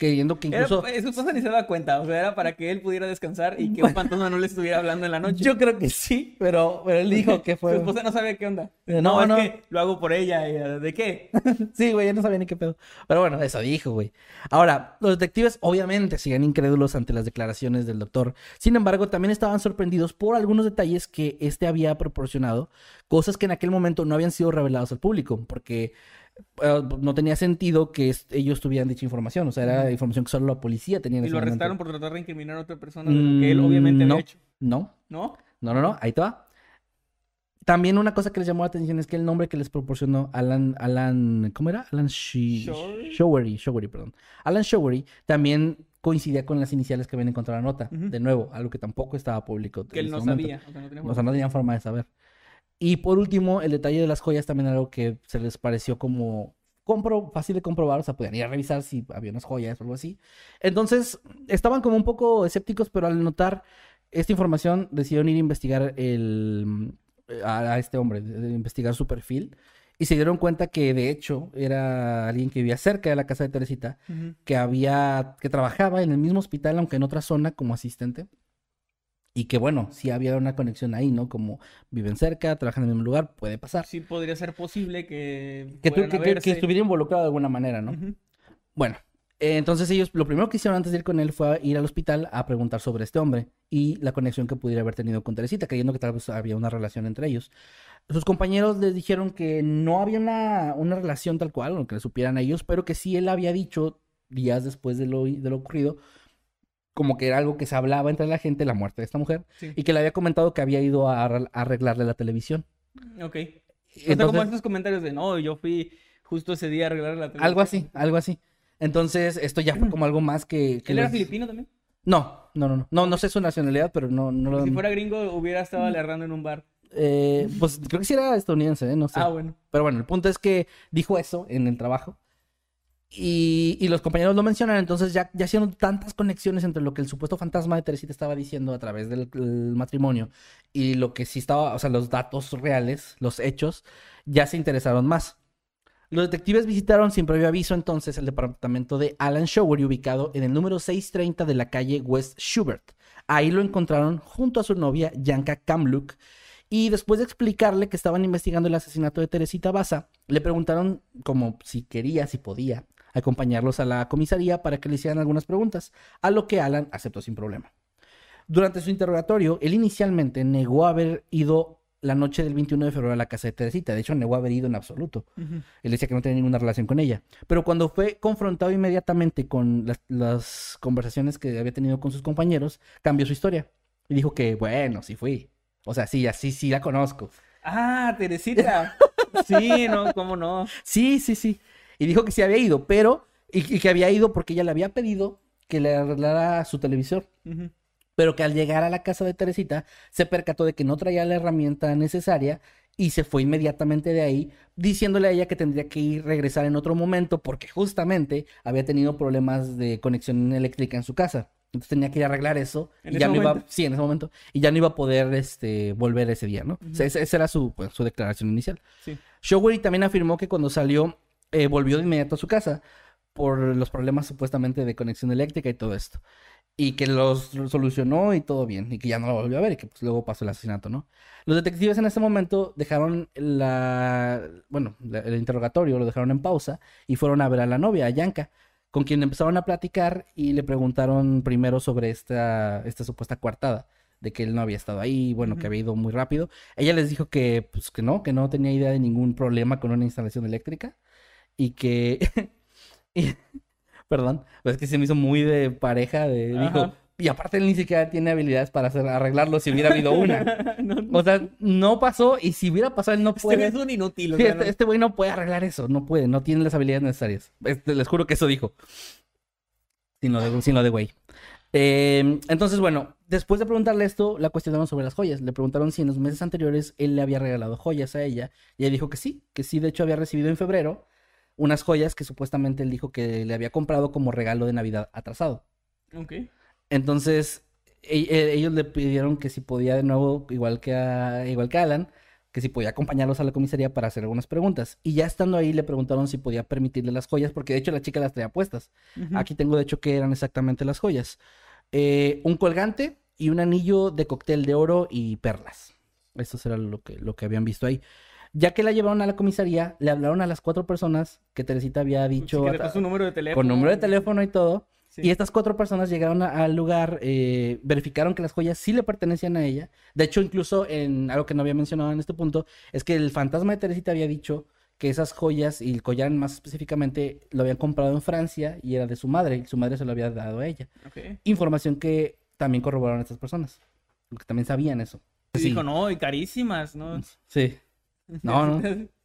creyendo que Era- incluso... eh, su esposa ni se daba cuenta, o sea, era para que él pudiera descansar y que un fantasma no le estuviera hablando en la noche. Yo creo que sí, pero, pero él dijo que Su fue... esposa no sabía qué onda. Eh, No, no, es no. que lo hago por ella. y, eh, ¿De qué? Sí, güey, yo no sabía ni qué pedo. Pero bueno, eso dijo, güey. Ahora, los detectives obviamente siguen incrédulos ante las declaraciones del doctor. Sin embargo, también estaban sorprendidos por algunos detalles que este había proporcionado, cosas que en aquel momento no habían sido revelados al público, porque eh, no tenía sentido que ellos tuvieran dicha información. O sea, era información que solo la policía tenía en Y ese lo momento. arrestaron por tratar de incriminar a otra persona de lo que él obviamente Mm, no, había hecho. No, ¿No? no, no, no, ahí te va. También una cosa que les llamó la atención es que el nombre que les proporcionó Alan, Alan, ¿cómo era? Alan Showery. Showery, Showery, perdón. Alan Showery también coincidía con las iniciales que habían encontrado en la nota. De nuevo, algo que tampoco estaba público. Que él no momento. sabía. O sea, no tenía O sea, no tenían forma de saber. Y por último, el detalle de las joyas también era algo que se les pareció como compro, fácil de comprobar, o sea, podían ir a revisar si había unas joyas o algo así. Entonces, estaban como un poco escépticos, pero al notar esta información, decidieron ir a investigar el, a, a este hombre, investigar su perfil. Y se dieron cuenta que de hecho era alguien que vivía cerca de la casa de Teresita, que había, que trabajaba en el mismo hospital, aunque en otra zona como asistente. Y que bueno, sí había una conexión ahí, ¿no? Como viven cerca, trabajan en el mismo lugar, puede pasar. Sí podría ser posible que Que, verse. estuviera involucrado de alguna manera, ¿no? Bueno, eh, entonces ellos lo primero que hicieron antes de ir con él fue ir al hospital a preguntar sobre este hombre y la conexión que pudiera haber tenido con Teresita, creyendo que tal vez había una relación entre ellos. Sus compañeros les dijeron que no había una, una relación tal cual, o que le supieran a ellos, pero que sí él había dicho días después de lo, de lo ocurrido, como que era algo que se hablaba entre la gente, la muerte de esta mujer, Sí. y que le había comentado que había ido a arregl- a arreglarle la televisión. Ok. o sea, como Entonces- estos comentarios de no, yo fui justo ese día a arreglar la televisión. Algo así, algo así. Entonces, esto ya fue como algo más que... que ¿Él era filipino también? No, no, no, no. No, no sé su nacionalidad, pero no, no lo... Si fuera gringo, hubiera estado alerrando en un bar. Eh, pues creo que sí era estadounidense, ¿eh? No sé. Ah, bueno. Pero bueno, el punto es que dijo eso en el trabajo. Y, los compañeros lo mencionan, entonces ya, ya hicieron tantas conexiones entre lo que el supuesto fantasma de Teresita estaba diciendo a través del, matrimonio y lo que sí estaba, o sea, los datos reales, los hechos, ya se interesaron más. Los detectives visitaron sin previo aviso entonces el departamento de Alan Showery ubicado en el número 630 de la calle West Schubert. Ahí lo encontraron junto a su novia Yanka Kamluk y después de explicarle que estaban investigando el asesinato de Teresita Baza, le preguntaron como si quería, si podía, acompañarlos a la comisaría para que le hicieran algunas preguntas, a lo que Alan aceptó sin problema. Durante su interrogatorio, él inicialmente negó haber ido la noche del 21 de febrero a la casa de Teresita. De hecho, negó haber ido en absoluto. Él decía que no tenía ninguna relación con ella. Pero cuando fue confrontado inmediatamente con las, las conversaciones que había tenido con sus compañeros, cambió su historia. Y dijo que, bueno, sí fui. O sea, sí, así sí la conozco. Ah, Teresita. Sí, no, cómo no. Sí, sí, sí. Y dijo que sí había ido, pero. Y, y que había ido porque ella le había pedido que le arreglara su televisor. Pero que al llegar a la casa de Teresita se percató de que no traía la herramienta necesaria y se fue inmediatamente de ahí, diciéndole a ella que tendría que ir regresar en otro momento porque justamente había tenido problemas de conexión eléctrica en su casa. Entonces tenía que ir a arreglar eso ¿En y ya no iba, sí, en ese momento, y ya no iba a poder este, volver ese día, ¿no? O sea, esa, esa era su, pues, su declaración inicial. Sí. Showery también afirmó que cuando salió, eh, volvió de inmediato a su casa por los problemas supuestamente de conexión eléctrica y todo esto. Y que los solucionó y todo bien. Y que ya no lo volvió a ver y que pues, luego pasó el asesinato, ¿no? Los detectives en ese momento dejaron la... Bueno, la- el interrogatorio lo dejaron en pausa y fueron a ver a la novia, a Yanka, con quien empezaron a platicar y le preguntaron primero sobre esta, esta supuesta coartada. De que él no había estado ahí, bueno, que había ido muy rápido. Ella les dijo que, pues, que no, que no tenía idea de ningún problema con una instalación eléctrica y que... y- perdón, es que se me hizo muy de pareja, de... Dijo, y aparte él ni siquiera tiene habilidades para hacer, arreglarlo si hubiera habido una. No, no. O sea, no pasó y si hubiera pasado él no Este puede... es un inútil. o Sí, sea, este, no- este güey no puede arreglar eso, no puede, no tiene las habilidades necesarias. Este, les juro que eso dijo. Sin lo de, sin lo de güey. Eh, entonces, bueno, después de preguntarle esto, la cuestionaron sobre las joyas. Le preguntaron si en los meses anteriores él le había regalado joyas a ella. Y ella dijo que sí, que sí, de hecho había recibido en febrero unas joyas que supuestamente él dijo que le había comprado como regalo de Navidad atrasado. Ok. Entonces, e- e- ellos le pidieron que si podía de nuevo, igual que a, igual que Alan, que si podía acompañarlos a la comisaría para hacer algunas preguntas. Y ya estando ahí le preguntaron si podía permitirle las joyas, porque de hecho la chica las traía puestas. Aquí tengo de hecho que eran exactamente las joyas. Eh, un colgante y un anillo de cóctel de oro y perlas. Eso era lo que, lo que habían visto ahí. Ya que la llevaron a la comisaría, le hablaron a las cuatro personas que Teresita había Sí, dicho que le un número de teléfono. con número de teléfono y todo. Sí. Y estas cuatro personas llegaron a- al lugar, eh, verificaron que las joyas sí le pertenecían a ella. De hecho, incluso en algo que no había mencionado en este punto, es que el fantasma de Teresita había dicho que esas joyas y el collar más específicamente lo habían comprado en Francia y era de su madre, y su madre se lo había dado a ella. Información que también corroboraron estas personas, que también sabían eso. Sí, Dijo, no, y carísimas, ¿no? sí. No, no.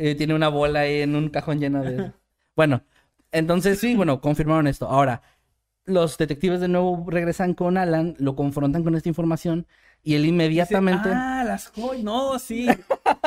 Eh, tiene una bola ahí en un cajón lleno de... Bueno, entonces sí, bueno, confirmaron esto. Ahora, los detectives de nuevo regresan con Alan, lo confrontan con esta información y él inmediatamente... Ah, las joyas. No, sí.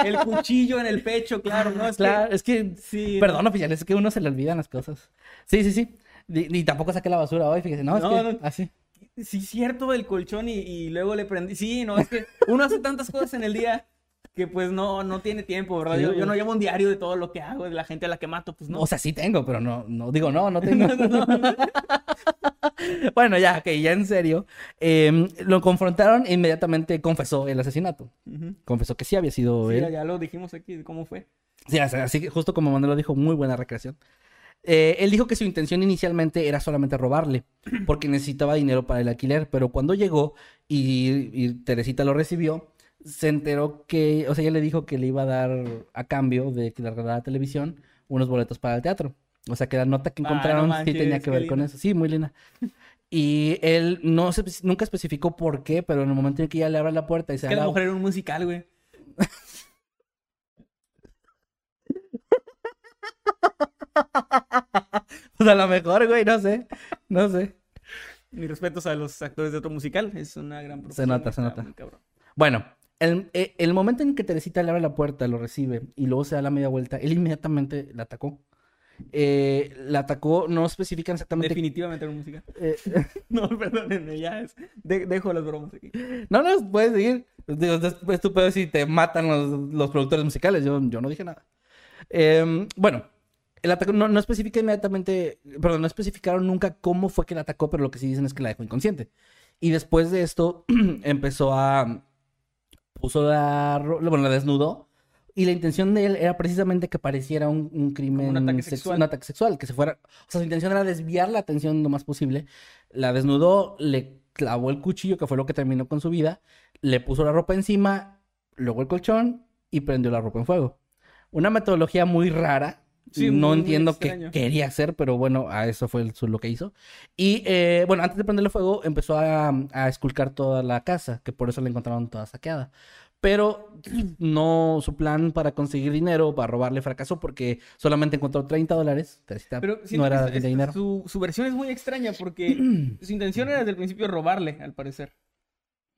El cuchillo en el pecho, claro. No, es claro, es que... que... Sí. Perdón, oficial, es que a uno se le olvidan las cosas. Sí, sí, sí. Y tampoco saqué la basura hoy, fíjese. No, es No, que no. así. Sí, cierto, el colchón y, y luego le prendí. Sí, no, es que uno hace tantas cosas en el día que pues no, no tiene tiempo, ¿verdad? Yo, yo no llevo un diario de todo lo que hago, de la gente a la que mato, pues no. O sea, sí tengo, pero no, no digo, no, no tengo. No, no, no. bueno, ya, ok, ya en serio. Em, lo confrontaron e inmediatamente confesó el asesinato. Confesó que sí había sido Sí, él. ya lo dijimos aquí, ¿cómo fue? Sí, así así que justo como Manuel lo dijo, muy buena recreación. Eh, él dijo que su intención inicialmente era solamente robarle, porque necesitaba dinero para el alquiler, pero cuando llegó y, y Teresita lo recibió, se enteró que, o sea, ella le dijo que le iba a dar a cambio de que le regalara la televisión unos boletos para el teatro. O sea, que la nota que Ah, no encontraron sí tenía que ver con eso. Sí, muy linda. Y él no se, nunca especificó por qué, pero en el momento en que ella le abre la puerta y se Es que la mujer era un musical, güey. Pues a lo mejor, güey, no sé. No sé. Mis respetos a los actores de otro musical. Es una gran profesión. nota, se nota. cabrón. Bueno, el, eh, el momento en que Teresita le abre la puerta, lo recibe y luego se da la media vuelta, él inmediatamente la atacó. Eh, la atacó, no especifican exactamente. Definitivamente era un musical. eh, No, perdónenme, ya es. de- dejo las bromas aquí. no, no, puedes seguir. Después tú puedes si te matan los, los productores musicales. Yo, yo no dije nada. Em, bueno, el ataque no, no especifica inmediatamente, perdón, no especificaron nunca cómo fue que la atacó, pero lo que sí dicen es que la dejó inconsciente. Y después de esto empezó a puso la, bueno, la desnudó y la intención de él era precisamente que pareciera un, un crimen un ataque sex- sexual. un ataque sexual, que se fuera, o sea, su intención era desviar la atención lo más posible. La desnudó, le clavó el cuchillo, que fue lo que terminó con su vida, le puso la ropa encima, luego el colchón y prendió la ropa en fuego. Una metodología muy rara. Sí, no muy, muy entiendo qué quería hacer, pero bueno, a eso fue lo que hizo. Y eh, bueno, antes de prenderle fuego, empezó a, a esculcar toda la casa, que por eso la encontraron toda saqueada. Pero no, su plan para conseguir dinero, para robarle fracasó porque solamente encontró 30 dólares. Pero no era de dinero. Su, su versión es muy extraña porque su intención era desde el principio robarle, al parecer.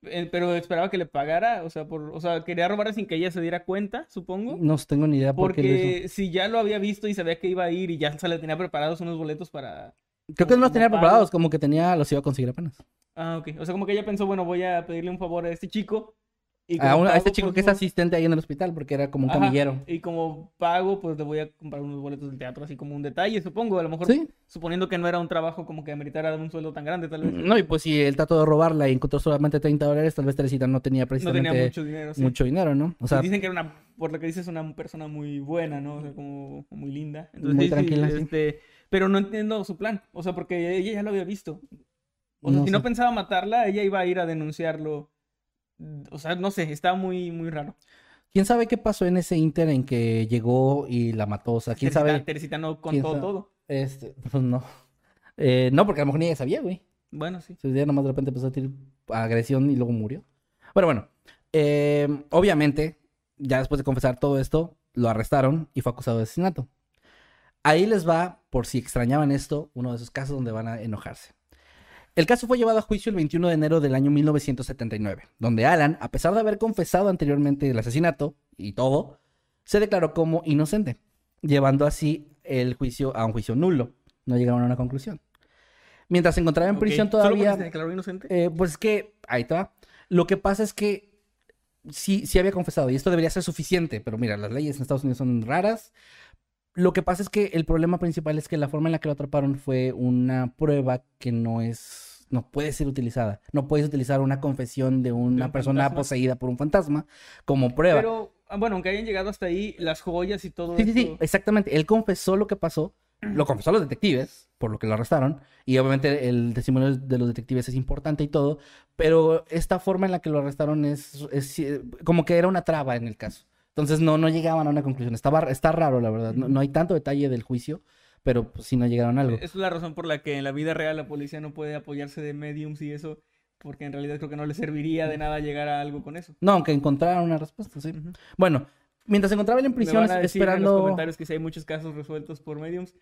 Eh, Pero esperaba que le pagara, o sea, por, o sea, quería robarle sin que ella se diera cuenta, supongo. No tengo ni idea por qué lo hizo. Porque si ya lo había visto y sabía que iba a ir y ya se le tenía preparados unos boletos para... Creo que no los tenía pago. preparados, como que tenía, los iba a conseguir apenas. Ah, ok. O sea, como que ella pensó, bueno, voy a pedirle un favor a este chico. Y A, este chico pues, que es no- asistente ahí en el hospital, porque era como un Ajá, camillero. Y como pago, pues le voy a comprar unos boletos de teatro, así como un detalle, supongo. A lo mejor, Sí. suponiendo que no era un trabajo como que ameritara un sueldo tan grande, tal vez. No, y pues si él trató de robarla y encontró solamente 30 dólares, tal vez Teresita no tenía No precisamente tenía mucho dinero, sí. mucho dinero, ¿no? O Y sea, dicen que era una, por lo que dices, una persona muy buena, ¿no? O sea, como muy linda. Entonces, Muy sí, tranquila, sí. este, pero no entiendo su plan. O sea, porque ella ya lo había visto. O sea, No si no pensaba matarla, ella iba a ir a denunciarlo. O sea, no sé, está muy, muy raro. ¿quién sabe qué pasó en ese inter en que llegó y la mató? O sea, ¿quién Teresita, sabe? Teresita no contó sabe? todo. Este, pues no. Eh, no, porque a lo mejor ni ella sabía, güey. Bueno, sí. Ese día nomás de repente empezó a tirar agresión y luego murió. Bueno, bueno. eh, obviamente, ya después de confesar todo esto, lo arrestaron y fue acusado de asesinato. Ahí les va, por si extrañaban esto, uno de esos casos donde van a enojarse. El caso fue llevado a juicio el 21 de enero del año 1979, donde Alan, a pesar de haber confesado anteriormente el asesinato y todo, se declaró como inocente, llevando así el juicio a un juicio nulo. No llegaron a una conclusión. Mientras se encontraba en prisión ¿Solo todavía... se declaró inocente? Eh, pues es que, ahí va. Lo que pasa es que sí, sí había confesado y esto debería ser suficiente, pero mira, las leyes en Estados Unidos son raras. Lo que pasa es que el problema principal es que la forma en la que lo atraparon fue una prueba que no es, no puede ser utilizada. No puedes utilizar una confesión de una un persona fantasma. poseída por un fantasma como prueba. Pero, ah, bueno, aunque hayan llegado hasta ahí, las joyas y todo Sí, sí, sí, exactamente. Él confesó lo que pasó, lo confesó a los detectives, por lo que lo arrestaron, y obviamente el testimonio de los detectives es importante y todo, pero esta forma en la que lo arrestaron es, es, eh, como que era una traba en el caso. Entonces no, no llegaban a una conclusión. Estaba, está raro, la verdad. No, no hay tanto detalle del juicio, pero pues, sí no llegaron a algo. Es la razón por la que en la vida real la policía no puede apoyarse de mediums y eso, porque en realidad creo que no le serviría de nada llegar a algo con eso. No, aunque encontraran una respuesta, sí. Bueno, mientras se encontraba él en Me prisión van a decir en los esperando... comentarios que si hay muchos casos resueltos por mediums.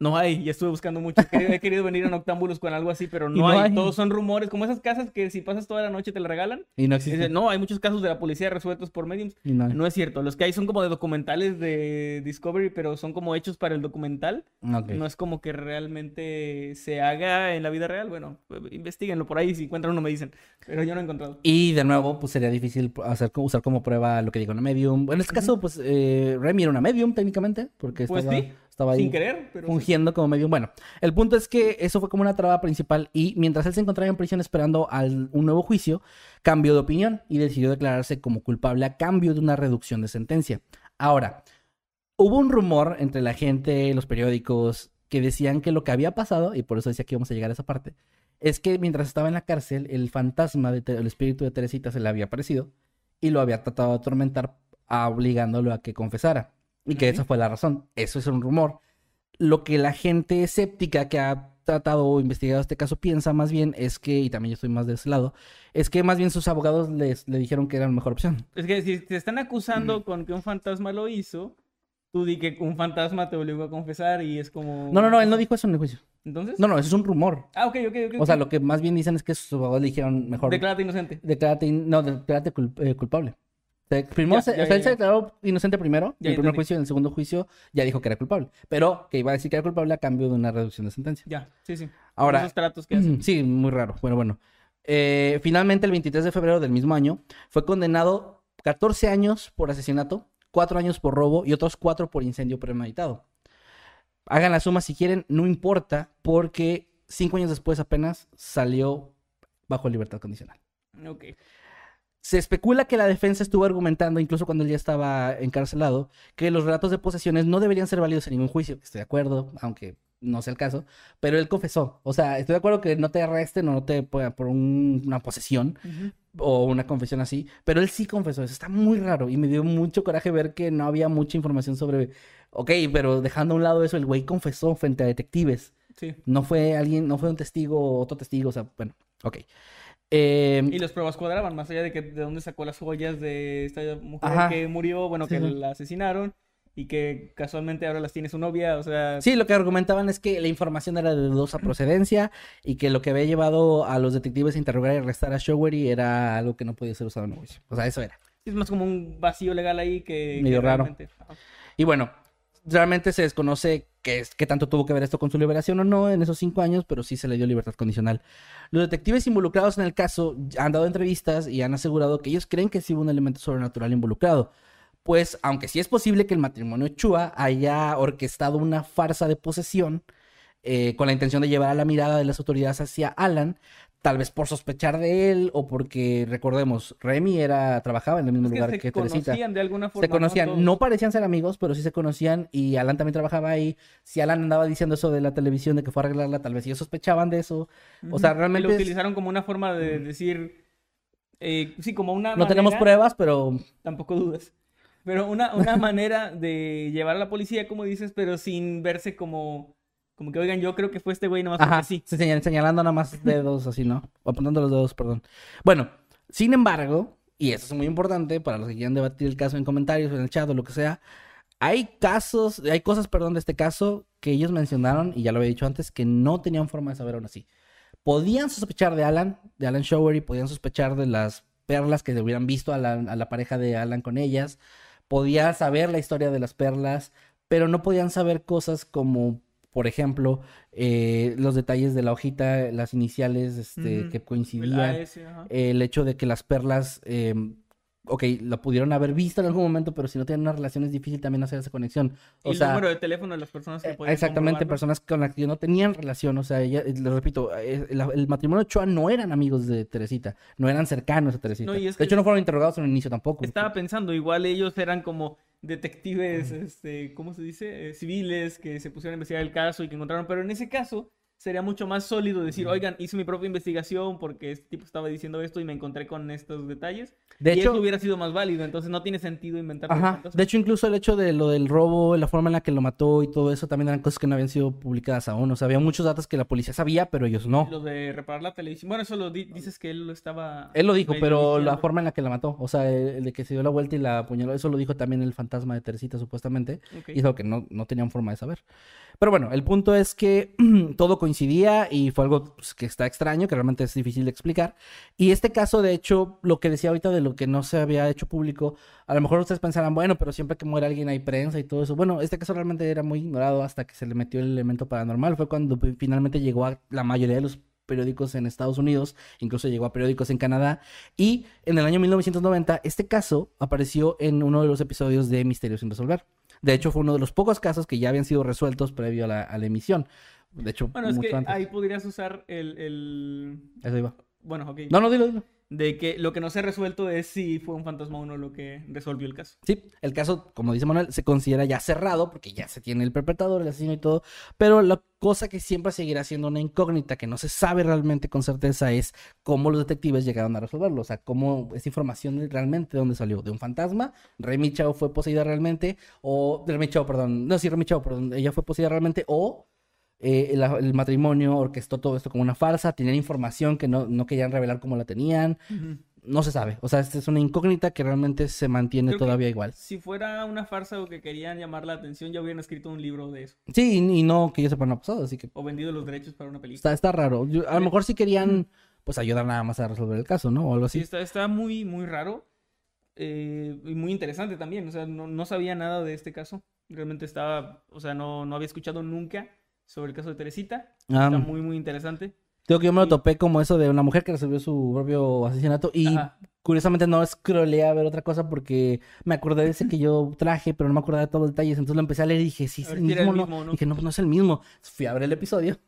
No hay, ya estuve buscando mucho. He querido, he querido venir a Noctámbulos con algo así, pero no, no hay. hay. Todos son rumores, como esas casas que si pasas toda la noche te la regalan. Y no Y existe. dicen, no, hay muchos casos de la policía resueltos por mediums. Y no hay. No es cierto. Los que hay son como de documentales de Discovery, pero son como hechos para el documental. No es como que realmente se haga en la vida real. Bueno, investiguenlo por ahí. Si encuentran uno me dicen. Pero yo no he encontrado. Y de nuevo, pues sería difícil hacer, usar como prueba lo que digo una medium. En este caso, pues eh, Remy era una medium técnicamente, porque Pues estaba, sí, estaba ahí Sin querer, pero... sí. fungiendo como medium. Bueno, el punto es que eso fue como una traba principal y mientras él se encontraba en prisión esperando al, un nuevo juicio, cambió de opinión y decidió declararse como culpable a cambio de una reducción de sentencia. Ahora, hubo un rumor entre la gente, los periódicos, que decían que lo que había pasado, y por eso decía que íbamos a llegar a esa parte, es que mientras estaba en la cárcel, el fantasma del espíritu de Teresita se le había aparecido y lo había tratado de atormentar, a- obligándolo a que confesara. Y que Ok. esa fue la razón. Eso es un rumor. Lo que la gente escéptica que ha tratado o investigado este caso piensa más bien es que, y también yo estoy más de ese lado, es que más bien sus abogados les, le dijeron que era la mejor opción. Es que si te están acusando con que un fantasma lo hizo, tú di que un fantasma te obligó a confesar y es como... No, no, no, él no dijo eso en el juicio. ¿Entonces? No, no, eso es un rumor. Ah, ok, ok, ok. O sea, lo que más bien dicen es que sus abogados le dijeron mejor. Declárate inocente. Declárate, in- no, declárate cul- eh, culpable. O sea, primero Ya, se- ya, o sea, ya, él se declaró inocente primero, en el primer juicio, en el segundo juicio ya dijo que era culpable, pero que iba a decir que era culpable a cambio de una reducción de sentencia. Ya, sí, sí. Ahora, Esos tratos que hacen. Sí, muy raro. Bueno, bueno. Eh, finalmente, el 23 de febrero del mismo año, fue condenado 14 años por asesinato, 4 años por robo y otros 4 por incendio premeditado. Hagan la suma si quieren, no importa, porque 5 años después apenas salió bajo libertad condicional. Ok. Se especula que la defensa estuvo argumentando, incluso cuando él ya estaba encarcelado, que los relatos de posesiones no deberían ser válidos en ningún juicio. Estoy de acuerdo, aunque no sea el caso, pero él confesó. O sea, estoy de acuerdo que no te arresten o no te pongan por un- una posesión o una confesión así, pero él sí confesó. Eso está muy raro y me dio mucho coraje ver que no había mucha información sobre. Ok, pero dejando a un lado eso, el güey confesó frente a detectives. Sí. No fue alguien, no fue un testigo o otro testigo, o sea, bueno, ok. Eh, Y las pruebas cuadraban, más allá de que de dónde sacó las joyas de esta mujer Ajá. que murió, bueno, Sí, que sí. la asesinaron y que casualmente ahora las tiene su novia, o sea... Sí, lo que argumentaban es que la información era de dudosa procedencia y que lo que había llevado a los detectives a interrogar y arrestar a Showery era algo que no podía ser usado en juicio. O sea, eso era. Es más como un vacío legal ahí que... Medio que raro. realmente-. Y bueno, realmente se desconoce qué, es- qué tanto tuvo que ver esto con su liberación o no en esos cinco años, pero sí se le dio libertad condicional. Los detectives involucrados en el caso han dado entrevistas y han asegurado que ellos creen que sí hubo un elemento sobrenatural involucrado. Pues, aunque sí es posible que el matrimonio Chua haya orquestado una farsa de posesión eh, con la intención de llevar a la mirada de las autoridades hacia Alan, tal vez por sospechar de él o porque, recordemos, Remy era, trabajaba en el mismo Es que lugar se que Teresita. conocían de alguna forma. Se conocían, no parecían ser amigos, pero sí se conocían y Alan también trabajaba ahí. Si Alan andaba diciendo eso de la televisión, de que fue a arreglarla, tal vez ellos sospechaban de eso. O sea, realmente Lo es- utilizaron como una forma de decir... eh, sí, como una no tenemos pruebas, pero Tampoco dudas. Pero una, una manera de llevar a la policía, como dices, pero sin verse como... Como que, oigan, yo creo que fue este güey nomás ajá, porque sí. se señal- señalando nada más dedos así, ¿no? O apuntando los dedos, perdón. Bueno, sin embargo, y eso es muy importante para los que quieran debatir el caso en comentarios o en el chat o lo que sea, hay casos, hay cosas, perdón, de este caso que ellos mencionaron, y ya lo había dicho antes, que no tenían forma de saber aún así. Podían sospechar de Alan, de Alan Showery, podían sospechar de las perlas que hubieran visto a la, a la pareja de Alan con ellas, podían saber la historia de las perlas, pero no podían saber cosas como, por ejemplo, eh, los detalles de la hojita, las iniciales este, que El coincidían, AS, ajá. el hecho de que las perlas, eh, ok, la pudieron haber visto en algún momento, pero si no tienen una relación es difícil también hacer esa conexión. O Y el sea, número de teléfono de las personas que eh, podían Exactamente, personas con las que no tenían relación, o sea, ella, eh, lo repito, el, el matrimonio Ochoa no eran amigos de Teresita, no eran cercanos a Teresita. No, de hecho, no fueron interrogados en el inicio tampoco. Estaba pensando, igual ellos eran como detectives, este, ¿cómo se dice? Eh, civiles que se pusieron a investigar el caso y que encontraron, pero en ese caso sería mucho más sólido decir, oigan, hice mi propia investigación porque este tipo estaba diciendo esto y me encontré con estos detalles. De y hecho- eso hubiera sido más válido, entonces no tiene sentido inventar Ajá, de hecho incluso el hecho de lo del robo, la forma en la que lo mató y todo eso también eran cosas que no habían sido publicadas aún, o sea, había muchos datos que la policía sabía, pero ellos no. Lo de reparar la televisión. Bueno, eso lo di- dices que él lo estaba. Él lo dijo, pero la forma en la que la mató, o sea, el, de que se dio la vuelta y la apuñaló, eso lo dijo también el fantasma de Teresita supuestamente. Ok. Y es algo que no, no tenían forma de saber. Pero bueno, el punto es que todo coincidía y fue algo pues, que está extraño, que realmente es difícil de explicar. Y este caso, de hecho, lo que decía ahorita de lo que no se había hecho público, a lo mejor ustedes pensarán, bueno, pero siempre que muere alguien hay prensa y todo eso. Bueno, este caso realmente era muy ignorado hasta que se le metió el elemento paranormal. Fue cuando finalmente llegó a la mayoría de los periódicos en Estados Unidos, incluso llegó a periódicos en Canadá, y en el año 1990 este caso apareció en uno de los episodios de Misterios sin resolver. De hecho, fue uno de los pocos casos que ya habían sido resueltos previo a la, a la emisión. De hecho, Bueno, es que antes. ahí podrías usar el, el- Eso iba. Bueno, ok. No, no, dilo, dilo. De que lo que no se ha resuelto es si fue un fantasma o no lo que resolvió el caso. Sí, el caso, como dice Manuel, se considera ya cerrado porque ya se tiene el perpetrador, el asesino y todo. Pero la cosa que siempre seguirá siendo una incógnita, que no se sabe realmente con certeza, es cómo los detectives llegaron a resolverlo. O sea, cómo esa información realmente de dónde salió. ¿De un fantasma? ¿Remy Chao fue poseída realmente? O. Remy Chao, perdón. No, sí, Remy Chao, perdón. Ella fue poseída realmente. O. eh, el, el matrimonio orquestó todo esto como una farsa, tenían información que no, no querían revelar cómo la tenían, no se sabe. O sea, esta es una incógnita que realmente se mantiene Creo todavía igual. Si fuera una farsa o que querían llamar la atención, ya hubieran escrito un libro de eso. Sí, y, y no que yo sepa no ha pasado, así que O vendido los derechos para una película. está, está raro. Yo- a lo mejor sí querían pues ayudar nada más a resolver el caso, ¿no? O algo Sí, así. está, está muy, muy raro. eh, y muy interesante también. O sea, no, no sabía nada de este caso. Realmente estaba, o sea, no, no había escuchado nunca sobre el caso de Teresita. Ah, Está muy, muy interesante. Digo que yo me lo topé como eso de una mujer que resolvió su propio asesinato y Ajá. curiosamente no scrollé a ver otra cosa porque me acordé de ese que yo traje, pero no me acordaba de todos los detalles. Entonces lo empecé a leer y dije, sí, es el era el mismo, ¿no? mismo, ¿no? Dije, no, pues no es el mismo. Fui a ver el episodio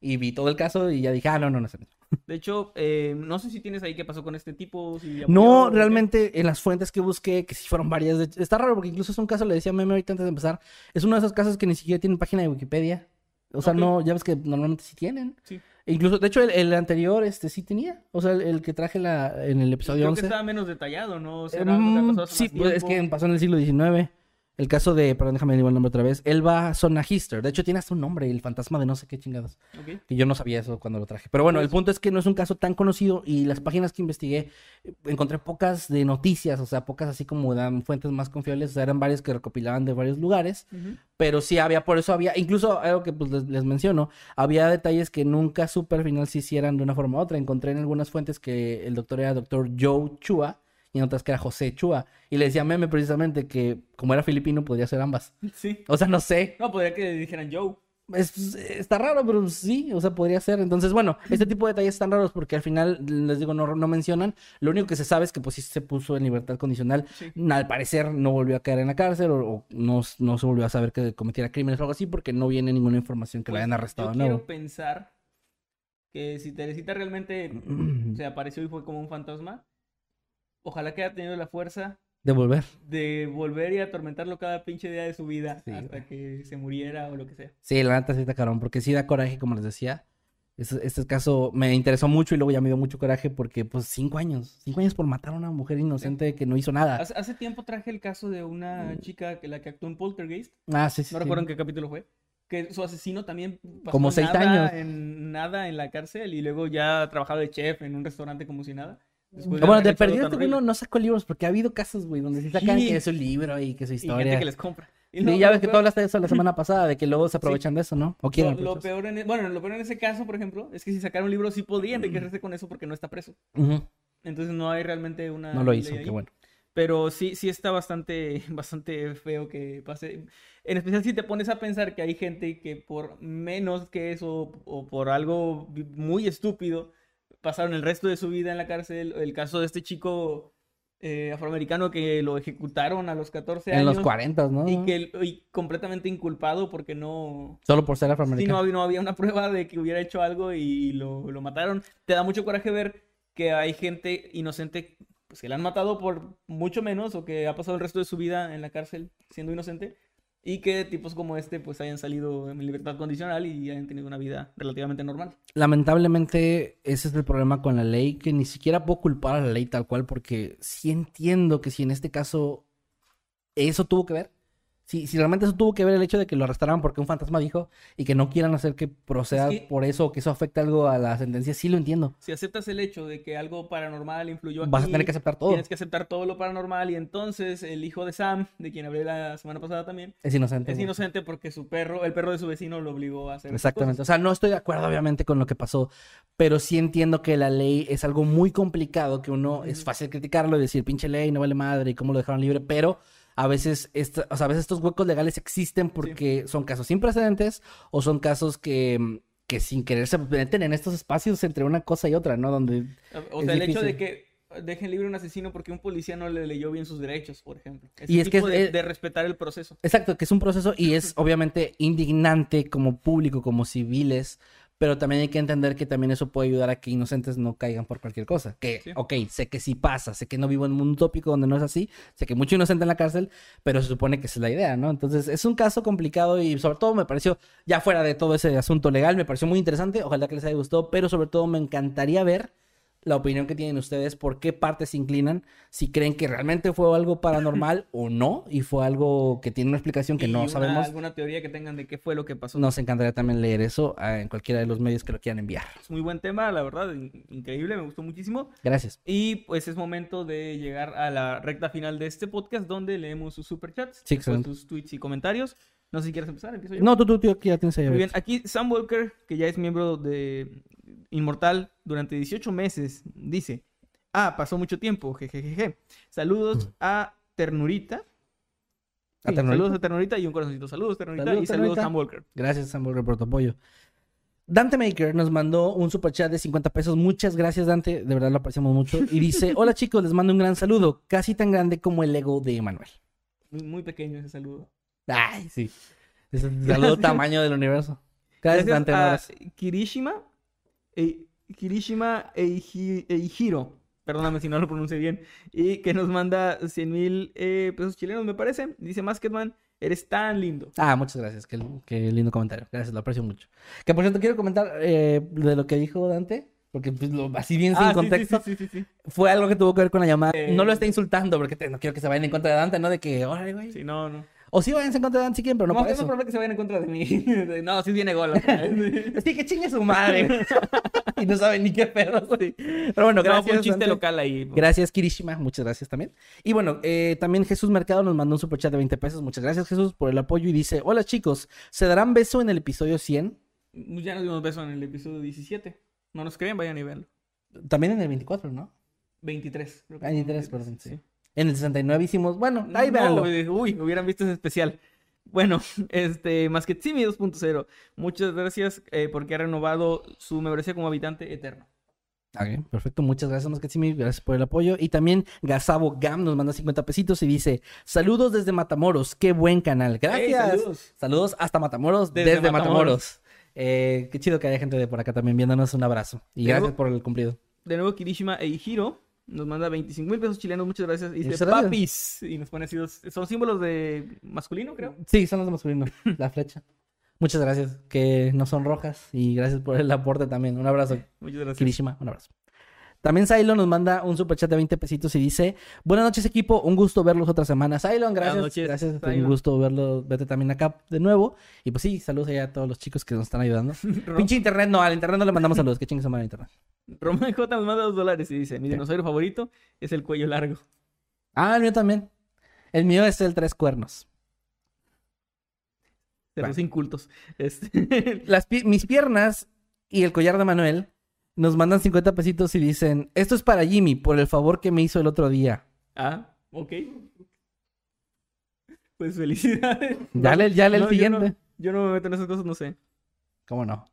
y vi todo el caso y ya dije, ah, no, no, no es el mismo. De hecho, eh, no sé si tienes ahí qué pasó con este tipo. Si No, realmente en las fuentes que busqué, que sí fueron varias, de está raro porque incluso es un caso, le decía a Meme ahorita antes de empezar, es uno de esos casos que ni siquiera tienen página de Wikipedia. O sea, Ok. no, ya ves que normalmente sí tienen. Sí. E incluso, de hecho, el, el anterior, este, sí tenía. O sea, el, el que traje la, en el episodio Creo 11. que estaba menos detallado, ¿no? O sea, era mm, sí, pues es que pasó en el siglo XIX. El caso de, perdón, déjame digo el nombre otra vez, Elba Sonahister. De hecho, tiene hasta un nombre, el fantasma de no sé qué chingados. Ok. Que yo no sabía eso cuando lo traje. Pero bueno, el punto es que no es un caso tan conocido y las páginas que investigué eh, encontré pocas de noticias, o sea, pocas así como dan fuentes más confiables, o sea, eran varias que recopilaban de varios lugares, pero sí había, por eso había, incluso algo que pues les, les menciono, había detalles que nunca supe al final si hicieran de una forma u otra. Encontré en algunas fuentes que el doctor era doctor Joe Chua y en otras que era José Chua. Y le decía a Meme precisamente que como era filipino podría ser ambas. Sí. O sea, no sé. No, podría que dijeran Joe. Es- está raro, pero sí, o sea, podría ser. Entonces, bueno, este tipo de detalles están raros porque al final, les digo, no, no mencionan. Lo único que se sabe es que pues sí se puso en libertad condicional. Sí. Al parecer no volvió a caer en la cárcel o, o no, no se volvió a saber que cometiera crímenes o algo así porque no viene ninguna información que Pues, hayan arrestado Yo nuevo. quiero pensar que si Teresita realmente se apareció y fue como un fantasma, ojalá que haya tenido la fuerza De volver. de volver y atormentarlo cada pinche día de su vida Sí, hasta güey. que se muriera o lo que sea. Sí, la neta sí está cabrón, porque sí da coraje, como les decía. Este, este caso me interesó mucho y luego ya me dio mucho coraje porque, pues, cinco años. Cinco años por matar a una mujer inocente que no hizo nada. Hace, hace tiempo traje el caso de una chica que la que actuó en Poltergeist, Ah, sí, sí. no sí. recuerdo en qué capítulo fue, que su asesino también pasó Como seis nada años. En, nada en la cárcel y luego ya trabajaba de chef en un restaurante como si nada. Después bueno, de algo perdido este güey no, no sacó libros porque ha habido casos, güey, donde sí sacan Sí. que es un libro y que su Y historia. gente que les compra. Y Sí, no, ya ves que peor- tú hablaste de eso la semana pasada, de que luego se aprovechan de eso, ¿no? ¿O quieren Lo, lo peor en, e- bueno, lo peor en ese caso, por ejemplo, es que si sacara un libro sí podría enriquecerse con eso porque no está preso. Ujú, Entonces no hay realmente una No lo hizo, qué bueno. Pero sí, sí está bastante, bastante feo que pase. En especial si te pones a pensar que hay gente que por menos que eso o por algo muy estúpido pasaron el resto de su vida en la cárcel. El caso de este chico eh, afroamericano que lo ejecutaron a los 14 En años. los 40, ¿no? Y que y completamente inculpado porque no, Solo por ser Sí, no afroamericano. había, no había una prueba de que hubiera hecho algo y lo, lo mataron. Te da mucho coraje ver que hay gente inocente pues, que la han matado por mucho menos o que ha pasado el resto de su vida en la cárcel siendo inocente y que tipos como este pues hayan salido en libertad condicional y hayan tenido una vida relativamente normal. Lamentablemente, ese es el problema con la ley, que ni siquiera puedo culpar a la ley tal cual, porque sí entiendo que si en este caso eso tuvo que ver, si, si realmente eso tuvo que ver el hecho de que lo arrestaran porque un fantasma dijo y que no quieran hacer que proceda Es que- por eso o que eso afecte algo a la sentencia, sí lo entiendo. Si aceptas el hecho de que algo paranormal influyó aquí, Vas a tener que aceptar todo. tienes que aceptar todo lo paranormal y entonces el hijo de Sam, de quien hablé la semana pasada también, Es inocente. es inocente porque su perro, el perro de su vecino lo obligó a hacer Exactamente. O sea, no estoy de acuerdo, obviamente, con lo que pasó, pero sí entiendo que la ley es algo muy complicado, que uno es fácil criticarlo y decir, pinche ley, no vale madre, y cómo lo dejaron libre, pero a veces, esta- o sea, a veces estos huecos legales existen porque son casos sin precedentes o son casos que, que sin querer se meten en estos espacios entre una cosa y otra, ¿no? Donde O Es sea, el hecho de que dejen libre a un asesino porque un policía no le leyó bien sus derechos, por ejemplo. Ese Y es que tipo es- de, es- de respetar el proceso. Exacto, que es un proceso y es obviamente indignante como público, como civiles, pero también hay que entender que también eso puede ayudar a que inocentes no caigan por cualquier cosa. Que, Sí. ok, sé que sí pasa, sé que no vivo en un mundo utópico donde no es así, sé que mucho inocente en la cárcel, pero se supone que esa es la idea, ¿no? Entonces es un caso complicado y sobre todo me pareció, ya fuera de todo ese asunto legal, me pareció muy interesante, ojalá que les haya gustado, pero sobre todo me encantaría ver la opinión que tienen ustedes, por qué partes se inclinan, si creen que realmente fue algo paranormal o no, y fue algo que tiene una explicación que Y no una- sabemos. alguna teoría que tengan de qué fue lo que pasó. Nos encantaría también leer eso ah, en cualquiera de los medios que lo quieran enviar. Es muy buen tema, la verdad, in- increíble, me gustó muchísimo. Gracias. Y pues es momento de llegar a la recta final de este podcast donde leemos sus superchats, Sí, tus tweets y comentarios. No sé si quieres empezar, empiezo yo. No, tú, tú, tú, aquí ya tienes ahí. Muy bien, aquí Sam Walker, que ya es miembro de Inmortal durante 18 meses, dice, ah, pasó mucho tiempo, jejejeje. Saludos a Ternurita. ¿A Sí, Ternurita? Saludos a Ternurita y un corazoncito. Saludos Ternurita Saludos, y saludos Ternurita. Sam Walker. Gracias, Samuel, por tu apoyo. Dante Maker nos mandó un superchat de 50 pesos. Muchas gracias, Dante. De verdad lo apreciamos mucho. Y dice: Hola chicos, les mando un gran saludo. Casi tan grande como el ego de Emanuel. Muy, muy pequeño ese saludo. Ay, sí. Es el saludo tamaño del universo. Gracias, Dante. a. Kirishima, Kirishima Eiji- Eijiro. Perdóname si no lo pronuncie bien. Y que nos manda 100 mil eh, pesos chilenos, me parece. Dice Masketman, eres tan lindo. Ah, muchas gracias. Qué, qué lindo comentario. Gracias, lo aprecio mucho. Que por cierto, quiero comentar eh, de lo que dijo Dante. Porque pues, lo- así bien sin Ah, contexto. sí, sí, sí, sí. Fue algo que tuvo que ver con la llamada. Eh, No lo está insultando porque te- no quiero que se vayan en contra de Dante, ¿no? De que, órale, güey. Sí, no, no. O sí vayan en contra de Dan si quieren, pero no, No, por es eso. probable que se vayan en contra de mí. no, sí viene gol. o sea, es- Sí, que chingue su madre. y no saben ni qué pedo. Sí. Pero bueno, No, gracias. fue un chiste Dante. local ahí. Gracias, Kirishima. Muchas gracias también. Y bueno, eh, también Jesús Mercado nos mandó un superchat de 20 pesos. Muchas gracias, Jesús, por el apoyo. Y dice: Hola, chicos, ¿se darán beso en el episodio 100? Ya nos dimos beso en el episodio 17. No nos creen, vayan y veanlo. También en el 24, ¿no? 23. creo que 23, fue perdón, sí. En el 69 hicimos. Bueno, ahí No, uy, hubieran visto ese especial. Bueno, este, Masquetsimi 2.0. Muchas gracias eh, porque ha renovado su membresía como habitante eterno. Ok, perfecto, muchas gracias, Mascatsimi, gracias por el apoyo. Y también Gazabo Gam nos manda 50 pesitos y dice: Saludos desde Matamoros, qué buen canal. Gracias. Hey, saludos. Saludos hasta Matamoros, desde, Desde Matamoros. Matamoros. Eh, qué chido que haya gente de por acá también viéndonos. Un abrazo. Y gracias por el cumplido. De nuevo, Kirishima Eihiro nos manda 25 mil pesos chilenos. Muchas gracias. Y dice papis. Y nos pone así dos- Son símbolos de masculino, creo. Sí, son los de masculino, la flecha. Muchas gracias, que no son rojas. Y gracias por el aporte también. Un abrazo, Muchas gracias. Kirishima, un abrazo. También Cylon nos manda un superchat de 20 pesitos y dice: Buenas noches, equipo. Un gusto verlos otra semana. Cylon, gracias. noches, gracias. Un gusto verlo. Vete también acá de nuevo. Y pues sí, saludos allá a todos los chicos que nos están ayudando. Pinche internet, no, al internet no le mandamos saludos. Que chingue su madre internet. Román J nos manda dos dólares y dice: Mi dinosaurio favorito es el cuello largo. Ah, el mío también. El mío es el tres cuernos. De los incultos. Este... Las pi- mis piernas y el collar de Manuel nos mandan 50 pesitos y dicen: Esto es para Jimmy por el favor que me hizo el otro día. ah, ok. Pues felicidades. Ya le, ya le el No, yo no- siguiente. Yo no me meto en esas cosas, no sé. ¿Cómo no?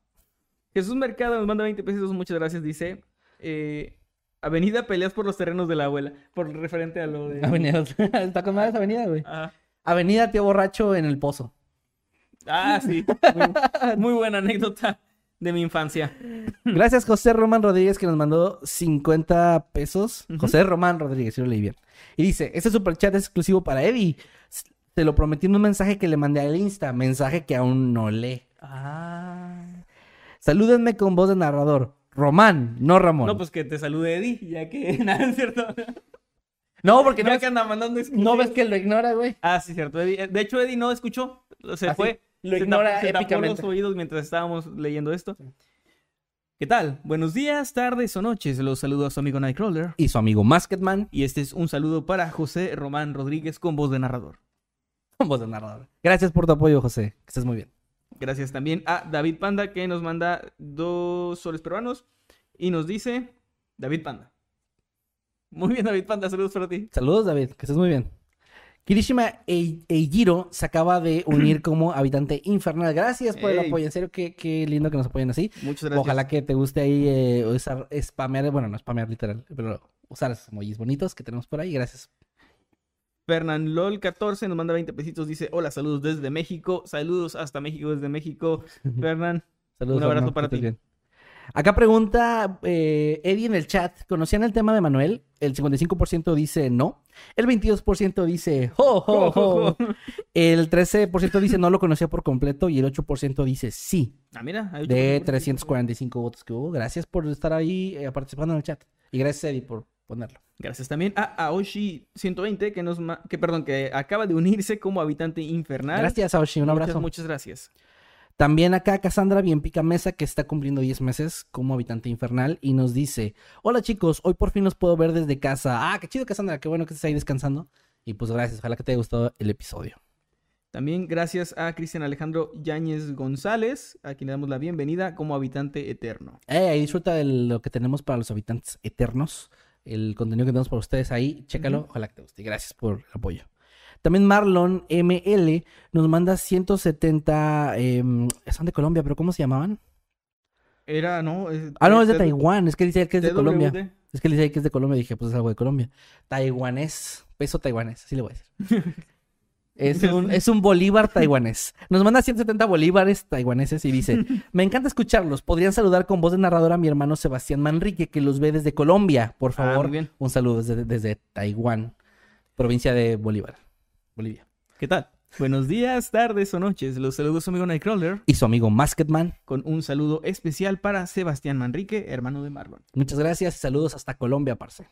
Jesús Mercado nos manda 20 pesos, muchas gracias. Dice: eh, Avenida peleas por los terrenos de la abuela. Por referente a lo de. Avenida. Está con madre esa avenida, güey. Ah, Avenida Tío Borracho en el Pozo. ah, sí. Muy, muy buena anécdota de mi infancia. Gracias, José Román Rodríguez, que nos mandó 50 pesos. José Román Rodríguez, si lo leí bien. Y dice: Este superchat es exclusivo para Eddie. Se lo prometí en un mensaje que le mandé al Insta. Mensaje que aún no lee. Ah. Salúdenme con voz de narrador. Román, no Ramón. No, pues que te salude Eddie, ya que nada es cierto. No, porque no ves, que anda mandando no ves que lo ignora, güey. Ah, sí, cierto. Eddie- De hecho, Eddie no escuchó. Se Así, fue. Lo se ignora tapó- se tapó épicamente. los oídos mientras estábamos leyendo esto. ¿Qué tal? Buenos días, tardes o noches. Los saludo a su amigo Nightcrawler. Y su amigo Masketman Y este es un saludo para José Román Rodríguez con voz de narrador. con voz de narrador. Gracias por tu apoyo, José. Que estés muy bien. Gracias también a David Panda que nos manda dos soles peruanos y nos dice David Panda. Muy bien, David Panda, saludos para ti. Saludos, David. Que estés muy bien. Kirishima Ei- Eijiro se acaba de unir como habitante infernal. Gracias por el Ey. apoyo. En serio, qué, qué lindo que nos apoyen así. Muchas gracias. Ojalá que te guste ahí eh, usar, spamear, bueno, no spamear literal, pero usar esos emojis bonitos que tenemos por ahí. Gracias. Fernan LOL 14 nos manda 20 pesitos, dice, hola, saludos desde México, saludos hasta México desde México. Fernan, Saludos. Un abrazo Fernando, para ti. bien. Acá pregunta eh, Eddie en el chat, ¿conocían el tema de Manuel? El 55% dice no. El 22% dice ho, ho, ho. El 13% dice no lo conocía por completo y el 8% dice sí. ah, mira, hay De personas. 345 votos que hubo. Gracias por estar ahí eh, participando en el chat. Y gracias, Eddie, por ponerlo. Gracias también a Aoshi 120 que nos que perdón, que acaba de unirse como habitante infernal. Gracias, Aoshi. Un Muchas, abrazo. Muchas gracias. También acá Cassandra Bien Pica Mesa, que está cumpliendo 10 meses como habitante infernal, y nos dice: Hola chicos, hoy por fin los puedo ver desde casa. Ah, qué chido, Cassandra, qué bueno que estés ahí descansando. Y pues gracias, ojalá que te haya gustado el episodio. También gracias a Cristian Alejandro Yáñez González, a quien le damos la bienvenida como habitante eterno. Eh, ahí disfruta de lo que tenemos para los habitantes eternos, el contenido que tenemos para ustedes ahí, chécalo, ojalá que te guste. Gracias por el apoyo. También Marlon ML nos manda 170, em, son de Colombia, pero ¿cómo se llamaban? Era, ¿no? Es, Ah, no, es de Taiwán, es que dice que es de. Colombia. Es que dice ahí que es de Colombia. Dije, pues es algo de Colombia. Taiwanés. Peso taiwanés. Así le voy a decir. Es un, es un bolívar taiwanés. Nos manda 170 bolívares taiwaneses y dice: Me encanta escucharlos. Podrían saludar con voz de narrador a mi hermano Sebastián Manrique, que los ve desde Colombia. Por Ah, favor, muy bien. un saludo desde, desde Taiwán, provincia de Bolívar, Bolivia. ¿Qué tal? Buenos días, tardes o noches. Los saludos su amigo Nightcrawler Y su amigo Masketman. con un saludo especial para Sebastián Manrique, hermano de Marlon. Muchas gracias y saludos hasta Colombia, parce.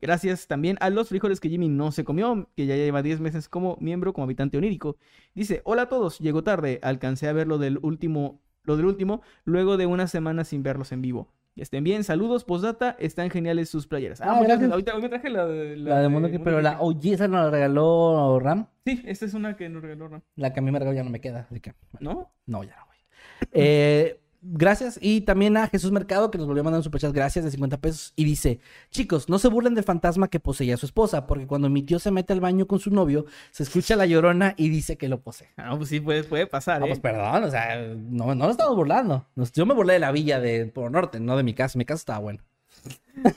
Gracias también a los frijoles que Jimmy no se comió, que ya lleva 10 meses como miembro, como habitante onírico. Dice, hola a todos, llegó tarde, alcancé a ver lo del último, lo del último, luego de una semana sin verlos en vivo. Estén bien, saludos, postdata, están geniales sus playeras. Ah, Ah, muchas gracias. Ahorita hoy me traje la de... La de Mundo que, pero la OG esa nos la regaló Ram. Sí, esta es una que nos regaló, ¿no? La que a mí me regaló ya no me queda, así que ¿No? no, ya no, güey. Eh, gracias. Y también a Jesús Mercado, que nos volvió a mandar un superchat, gracias, de 50 pesos. Y dice, chicos, no se burlen del fantasma que poseía a su esposa, porque cuando mi tío se mete al baño con su novio, se escucha la llorona y dice que lo posee. Ah, pues sí, puede, puede pasar, Ah, ¿eh? pues perdón, o sea, no, no lo estamos burlando. Yo me burlé de la villa de Polo Norte, no de mi casa. Mi casa estaba buena.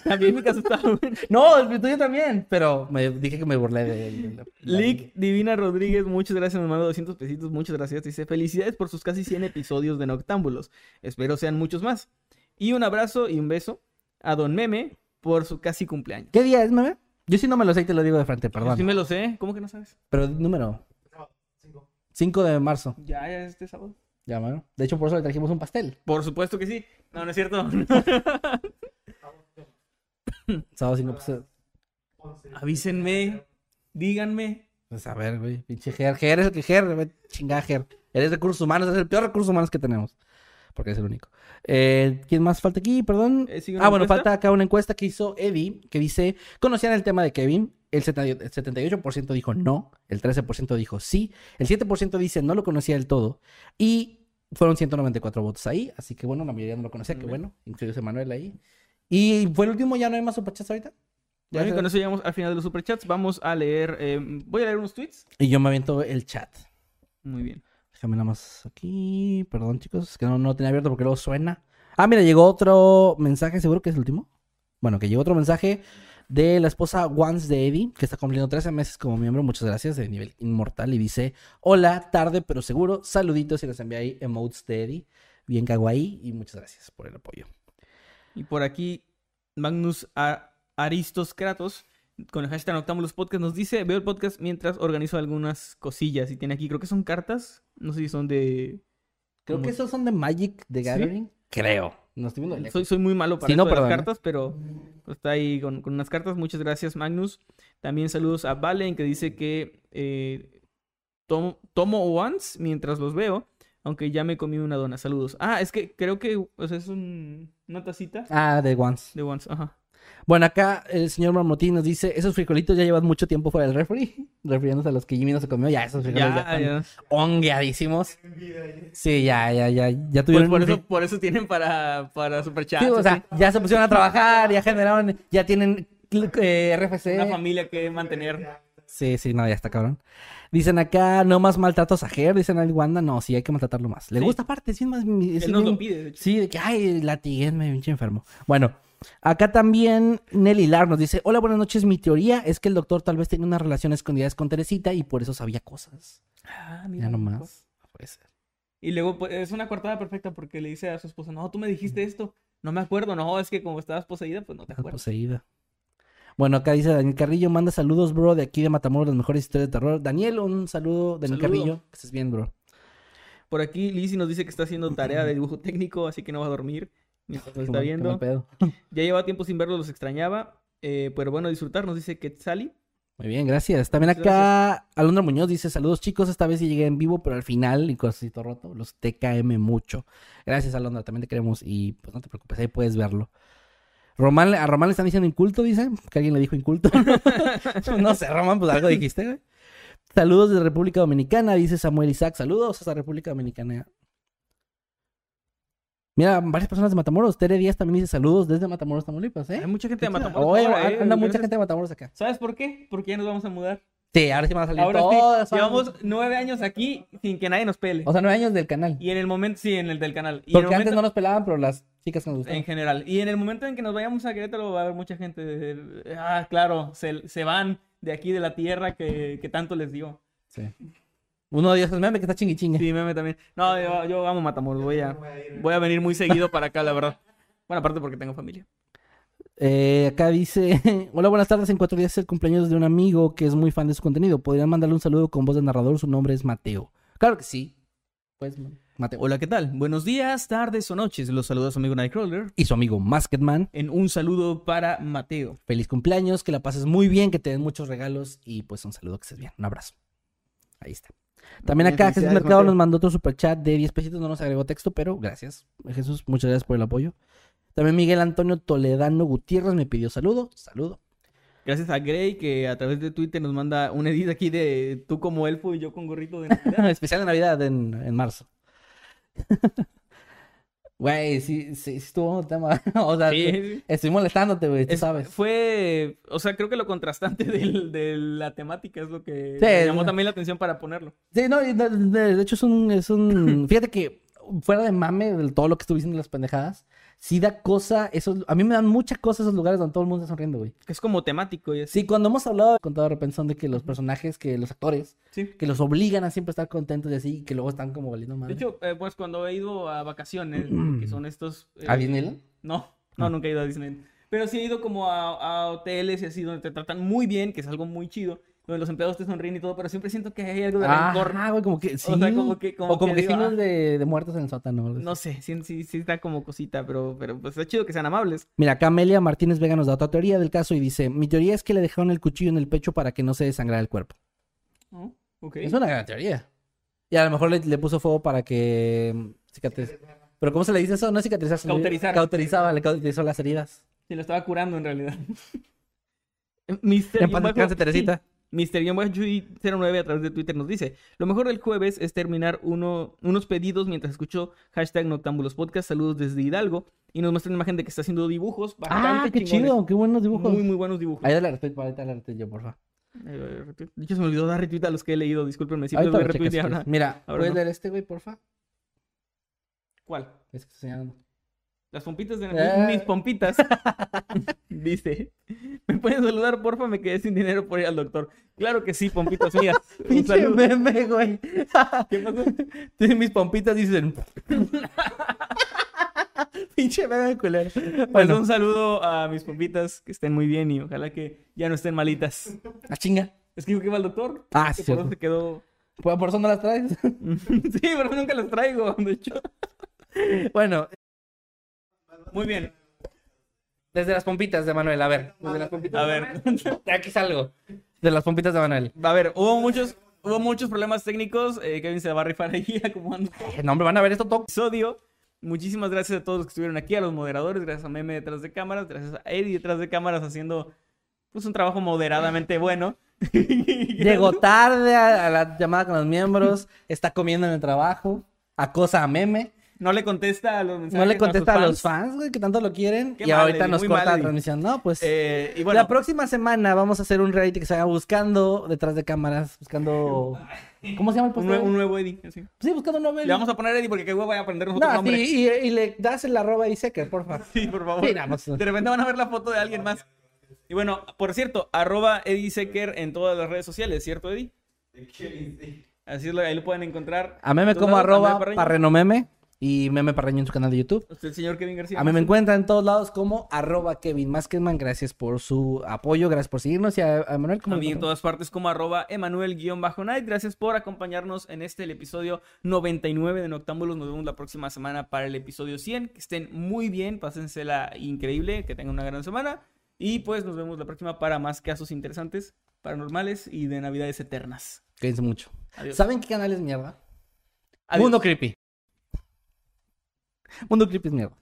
También mi caso bueno. No, el tuyo también, pero me dije que me burlé de... la Lick Divina Rodríguez, muchas gracias, nos mandó 200 pesitos, muchas gracias. Dice, felicidades por sus casi 100 episodios de Noctámbulos. Espero sean muchos más. Y un abrazo y un beso a Don Meme por su casi cumpleaños. ¿Qué día es, meme? Yo sí no me lo sé y te lo digo de frente, Yo perdón. Sí me lo sé, ¿cómo que no sabes? Pero número. 5 de marzo. Ya, ya es este sábado. Ya, bueno. De hecho, por eso le trajimos un pastel. Por supuesto que sí. No, no es cierto. Sábado 5 pues, Avísenme, díganme. pues a ver, güey. Pinche Ger. Ger es el que Ger. Chingada Ger. Eres recursos humanos. Es el peor recurso humanos que tenemos. Porque es el único. Eh, ¿Quién más falta aquí? Perdón. Eh, ¿sigue una Ah, bueno, encuesta? falta acá una encuesta que hizo Eddie, que dice, ¿conocían el tema de Kevin? El 70 el 78% dijo no, el 13% dijo sí, el 7% dice no lo conocía del todo, y fueron 194 votos ahí, así que bueno, la mayoría no lo conocía, que bueno, incluyó Manuel ahí. Y fue el último, ya no hay más superchats ahorita. Ya Bueno, con eso llegamos al final de los superchats. Vamos a leer. eh, voy a leer unos tweets. Y yo me aviento el chat. Muy bien. Déjame nada más aquí, perdón chicos, es que no, no tenía abierto porque luego suena. Ah, mira, llegó otro mensaje, seguro que es el último. Bueno, que llegó otro mensaje de la esposa Once de Eddie, que está cumpliendo 13 meses como miembro, muchas gracias, de nivel inmortal, y dice, hola, tarde pero seguro, saluditos y nos envía ahí emotes de Eddie, bien kawaii, y muchas gracias por el apoyo. Y por aquí, Magnus A- Aristos Kratos, con el hashtag Noctámbulos Podcast, nos dice: Veo el podcast mientras organizo algunas cosillas. Y tiene aquí, creo que son cartas. No sé si son de. Creo ¿Cómo? que esos son de Magic the ¿Sí? Gathering. Creo. No estoy viendo. Soy, soy muy malo para Sí, no, esto de las cartas, pero pues, está ahí con, con unas cartas. Muchas gracias, Magnus. También saludos a Valen, que dice que eh, tomo, tomo once mientras los veo, aunque ya me comí una dona. Saludos. Ah, es que creo que o sea, es un- una tacita Ah, de Once. de once. Ajá. Bueno, acá el señor Marmotín nos dice, esos frijolitos ya llevan mucho tiempo fuera del refri, refiriéndose a los que Jimmy no se comió, ya esos frijoles ya, Ya, están hongueadísimos. Sí, ya, ya, ya, ya Pues tuvieron... por un- eso, por eso tienen para, para. Sí, o sea, ya se pusieron a trabajar, ya generaron, ya tienen eh, RFC. Una familia que mantener. Sí, sí, no, ya está cabrón. Dicen acá, no más maltratos a Ger, dicen al Wanda, no, sí, hay que maltratarlo más. Le Sí. gusta aparte, sí, más... es Él nos bien- lo pide, de hecho. Sí, de que, ay, latiguenme, pinche enfermo. Bueno, acá también Nelly Lar nos dice, hola, buenas noches, mi teoría es que el doctor tal vez tenía una relación escondida con Teresita y por eso sabía cosas. Ah, Ya mira. nomás. Puede ser. Y luego pues, es una coartada perfecta porque le dice a su esposa, no, tú me dijiste esto. No me acuerdo, no, es que como estabas poseída, pues no te acuerdas. poseída. Bueno, acá dice Daniel Carrillo, manda saludos, bro, de aquí de Matamoros, las mejores historias de terror. Daniel, un saludo, Daniel Saludo. Carrillo, que estés bien, bro. Por aquí Lizzy nos dice que está haciendo tarea de dibujo técnico, así que no va a dormir mientras nos está viendo. pedo. Ya lleva tiempo sin verlos, los extrañaba. eh, pero bueno, disfrutar, nos dice Quetzali. Muy bien, gracias. También acá Alondra Muñoz dice, saludos chicos, esta vez sí llegué en vivo, pero al final, y cosito roto, los TKM mucho. Gracias, Alondra, también te queremos y pues no te preocupes, ahí puedes verlo. Román, a Román le están diciendo inculto, dice, que alguien le dijo inculto. no sé, Román, pues algo dijiste, güey. Saludos de República Dominicana, dice Samuel Isaac. Saludos a República Dominicana. Mira, varias personas de Matamoros. Tere Díaz también dice saludos desde Matamoros, Tamaulipas, ¿eh? Hay mucha gente de. Matamoros. Oye, ahora, eh, anda mucha gente de Matamoros acá. ¿Sabes por qué? Porque ya nos vamos a mudar. Sí, ahora sí van a salir Ahora todas. sí, llevamos nueve años aquí sin que nadie nos pele. O sea, nueve años del canal. Y en el momento, sí, en el del canal. Y Porque antes momento- no nos pelaban, pero las chicas que nos gustaban. En general. Y en el momento en que nos vayamos a Querétaro va a haber mucha gente. de- Ah, claro, se, se van de aquí de la tierra que, que tanto les dio. Sí. Uno de esos memes que está chingui chingue. Sí, meme también. No, yo, yo amo Matamoros. Voy a, voy a venir muy seguido para acá, la verdad. Bueno, aparte porque tengo familia. Eh, acá dice: Hola, buenas tardes. En cuatro días es el cumpleaños de un amigo que es muy fan de su contenido. ¿Podrían mandarle un saludo con voz de narrador? Su nombre es Mateo. Claro que sí. Pues, Mateo. Hola, ¿qué tal? Buenos días, tardes o noches. Los saluda su amigo Nightcrawler. Y su amigo Masketman. En un saludo para Mateo. Feliz cumpleaños, que la pases muy bien, que te den muchos regalos y pues un saludo, que estés bien. Un abrazo. Ahí está. También Bien, acá Jesús Mercado Mateo. nos mandó otro superchat de 10 pesitos, no nos agregó texto, pero gracias. Jesús, muchas gracias por el apoyo. También Miguel Antonio Toledano Gutiérrez me pidió saludo. Saludo. Gracias a Gray que a través de Twitter nos manda un edit aquí de tú como elfo y yo con gorrito de Navidad. Especial de Navidad en, en marzo. Güey, sí, sí, estuvo un tema. o sea, Sí, estoy molestándote, güey, tú Es- sabes. Fue, o sea, creo que lo contrastante del- de la temática es lo que Sí, me llamó también la atención para ponerlo. Sí, no, de, de- hecho es un, es un... Fíjate que fuera de mame de todo lo que estuve diciendo las pendejadas, sí da cosa, esos, a mí me dan mucha cosa esos lugares donde todo el mundo está sonriendo, güey. Es como temático y así. Sí, cuando hemos hablado con toda repensón de que los personajes, que los actores, Sí. que los obligan a siempre estar contentos y así, y que luego están como valiendo De madre. hecho, eh, pues cuando he ido a vacaciones, que son estos... eh, ¿A Disneyland? No, no, Ah. nunca he ido a Disney. Pero sí he ido como a, a hoteles y así donde te tratan muy bien, que es algo muy chido, donde los empleados te sonríen y todo, pero siempre siento que hay algo de rencor. Ah, güey, como que sí. sea, como que- como o como que que, digo, signos ah. de, de muertos en el sótano. No sé, sí, sí, sí está como cosita, pero, pero pues está chido que sean amables. Mira, acá Amelia Martínez Vega nos da otra teoría del caso y dice, mi teoría es que le dejaron el cuchillo en el pecho para que no se desangrara el cuerpo. Oh. Es una gran teoría. Y a lo mejor le, le puso fuego para que mm, cicatriz. Pero ¿cómo se le dice eso? No cicatrizar. Cauterizar. Cauterizaba, le cauterizó las heridas. Se lo estaba curando en realidad. Mister En paz descanse, Teresita. Mister 09 a través de Twitter nos dice, lo mejor del jueves es terminar uno, unos pedidos mientras escucho hashtag Noctámbulos Podcast, saludos desde Hidalgo, y nos muestra una imagen de que está haciendo dibujos Ah, bastante qué chingones. chido, qué buenos dibujos. Muy, muy buenos dibujos. Ahí dale retweet, ahorita dale retweet yo, porfa. De hecho, se me olvidó dar retweet a los que he leído, discúlpenme, siempre doy retweet y ahora... Mira, ahora ¿puedes no. leer este, güey, porfa? ¿Cuál? Es que estoy señalando. Las pompitas de Eh. mis pompitas. Dice, ¿me pueden saludar, porfa? Me quedé sin dinero por ir al doctor. Claro que sí, pompitas mías. Un Pinche saludo. meme, güey. ¿Qué pasó? Tienen mis pompitas dicen. Pinche meme culero. Pues Bueno, un saludo a mis pompitas, que estén muy bien y ojalá que ya no estén malitas. a chinga. Es que iba al doctor. Ah, sí, por eso se quedó. Pues por eso no las traes. sí, pero nunca las traigo, de hecho. bueno, Muy bien. desde las pompitas de Manuel, a ver. Desde las pompitas. A ver. De aquí salgo. De las pompitas de Manuel. A ver, hubo muchos, hubo muchos problemas técnicos. eh, Kevin se va a rifar ahí acomodando No, hombre, van a ver esto todo. episodio. Muchísimas gracias a todos los que estuvieron aquí, a los moderadores, gracias a Meme detrás de cámaras, gracias a Eddie detrás de cámaras haciendo pues un trabajo moderadamente bueno. Llegó tarde a, a la llamada con los miembros. Está comiendo en el trabajo. Acosa a meme. No le contesta a los mensajes. No le contesta a los fans, güey, que tanto lo quieren. Qué y mal, ahorita Eddie, nos corta mal, la Eddie. transmisión. No, pues. Eh, y bueno, La próxima semana vamos a hacer un reality que se llama Buscando detrás de cámaras. Buscando. ¿Cómo se llama el un, post? nuevo, un nuevo Eddie. así. Sí, buscando un nuevo. Le vamos a poner Eddie porque qué huevo voy a aprendernos otro No, nombre. sí, y, y le das el arroba y secker. Sí, por favor. Sí, nada más. De repente van a ver la foto de alguien más. Y bueno, por cierto, arroba Eddie Secker en todas las redes sociales, ¿cierto, Eddie? Así es, lo- ahí lo pueden encontrar. A meme como arroba Andrés Parreño. parreno meme y meme parreño en su canal de YouTube. El señor Kevin García. A mí me encuentran en todos lados como arroba Kevin Maskedman. Gracias por su apoyo, gracias por seguirnos. Y a, a Manuel, como A mí en todas partes como arroba Emanuel-Night. Gracias por acompañarnos en este, el episodio 99 de Noctámbulos. Nos vemos la próxima semana para el episodio 100. Que estén muy bien, pásensela increíble, que tengan una gran semana. Y pues nos vemos la próxima para más casos interesantes, paranormales y de navidades eternas. Cuídense mucho. Adiós. ¿Saben qué canal es mierda? Adiós. Mundo Creepy. Mundo Creepy es mierda.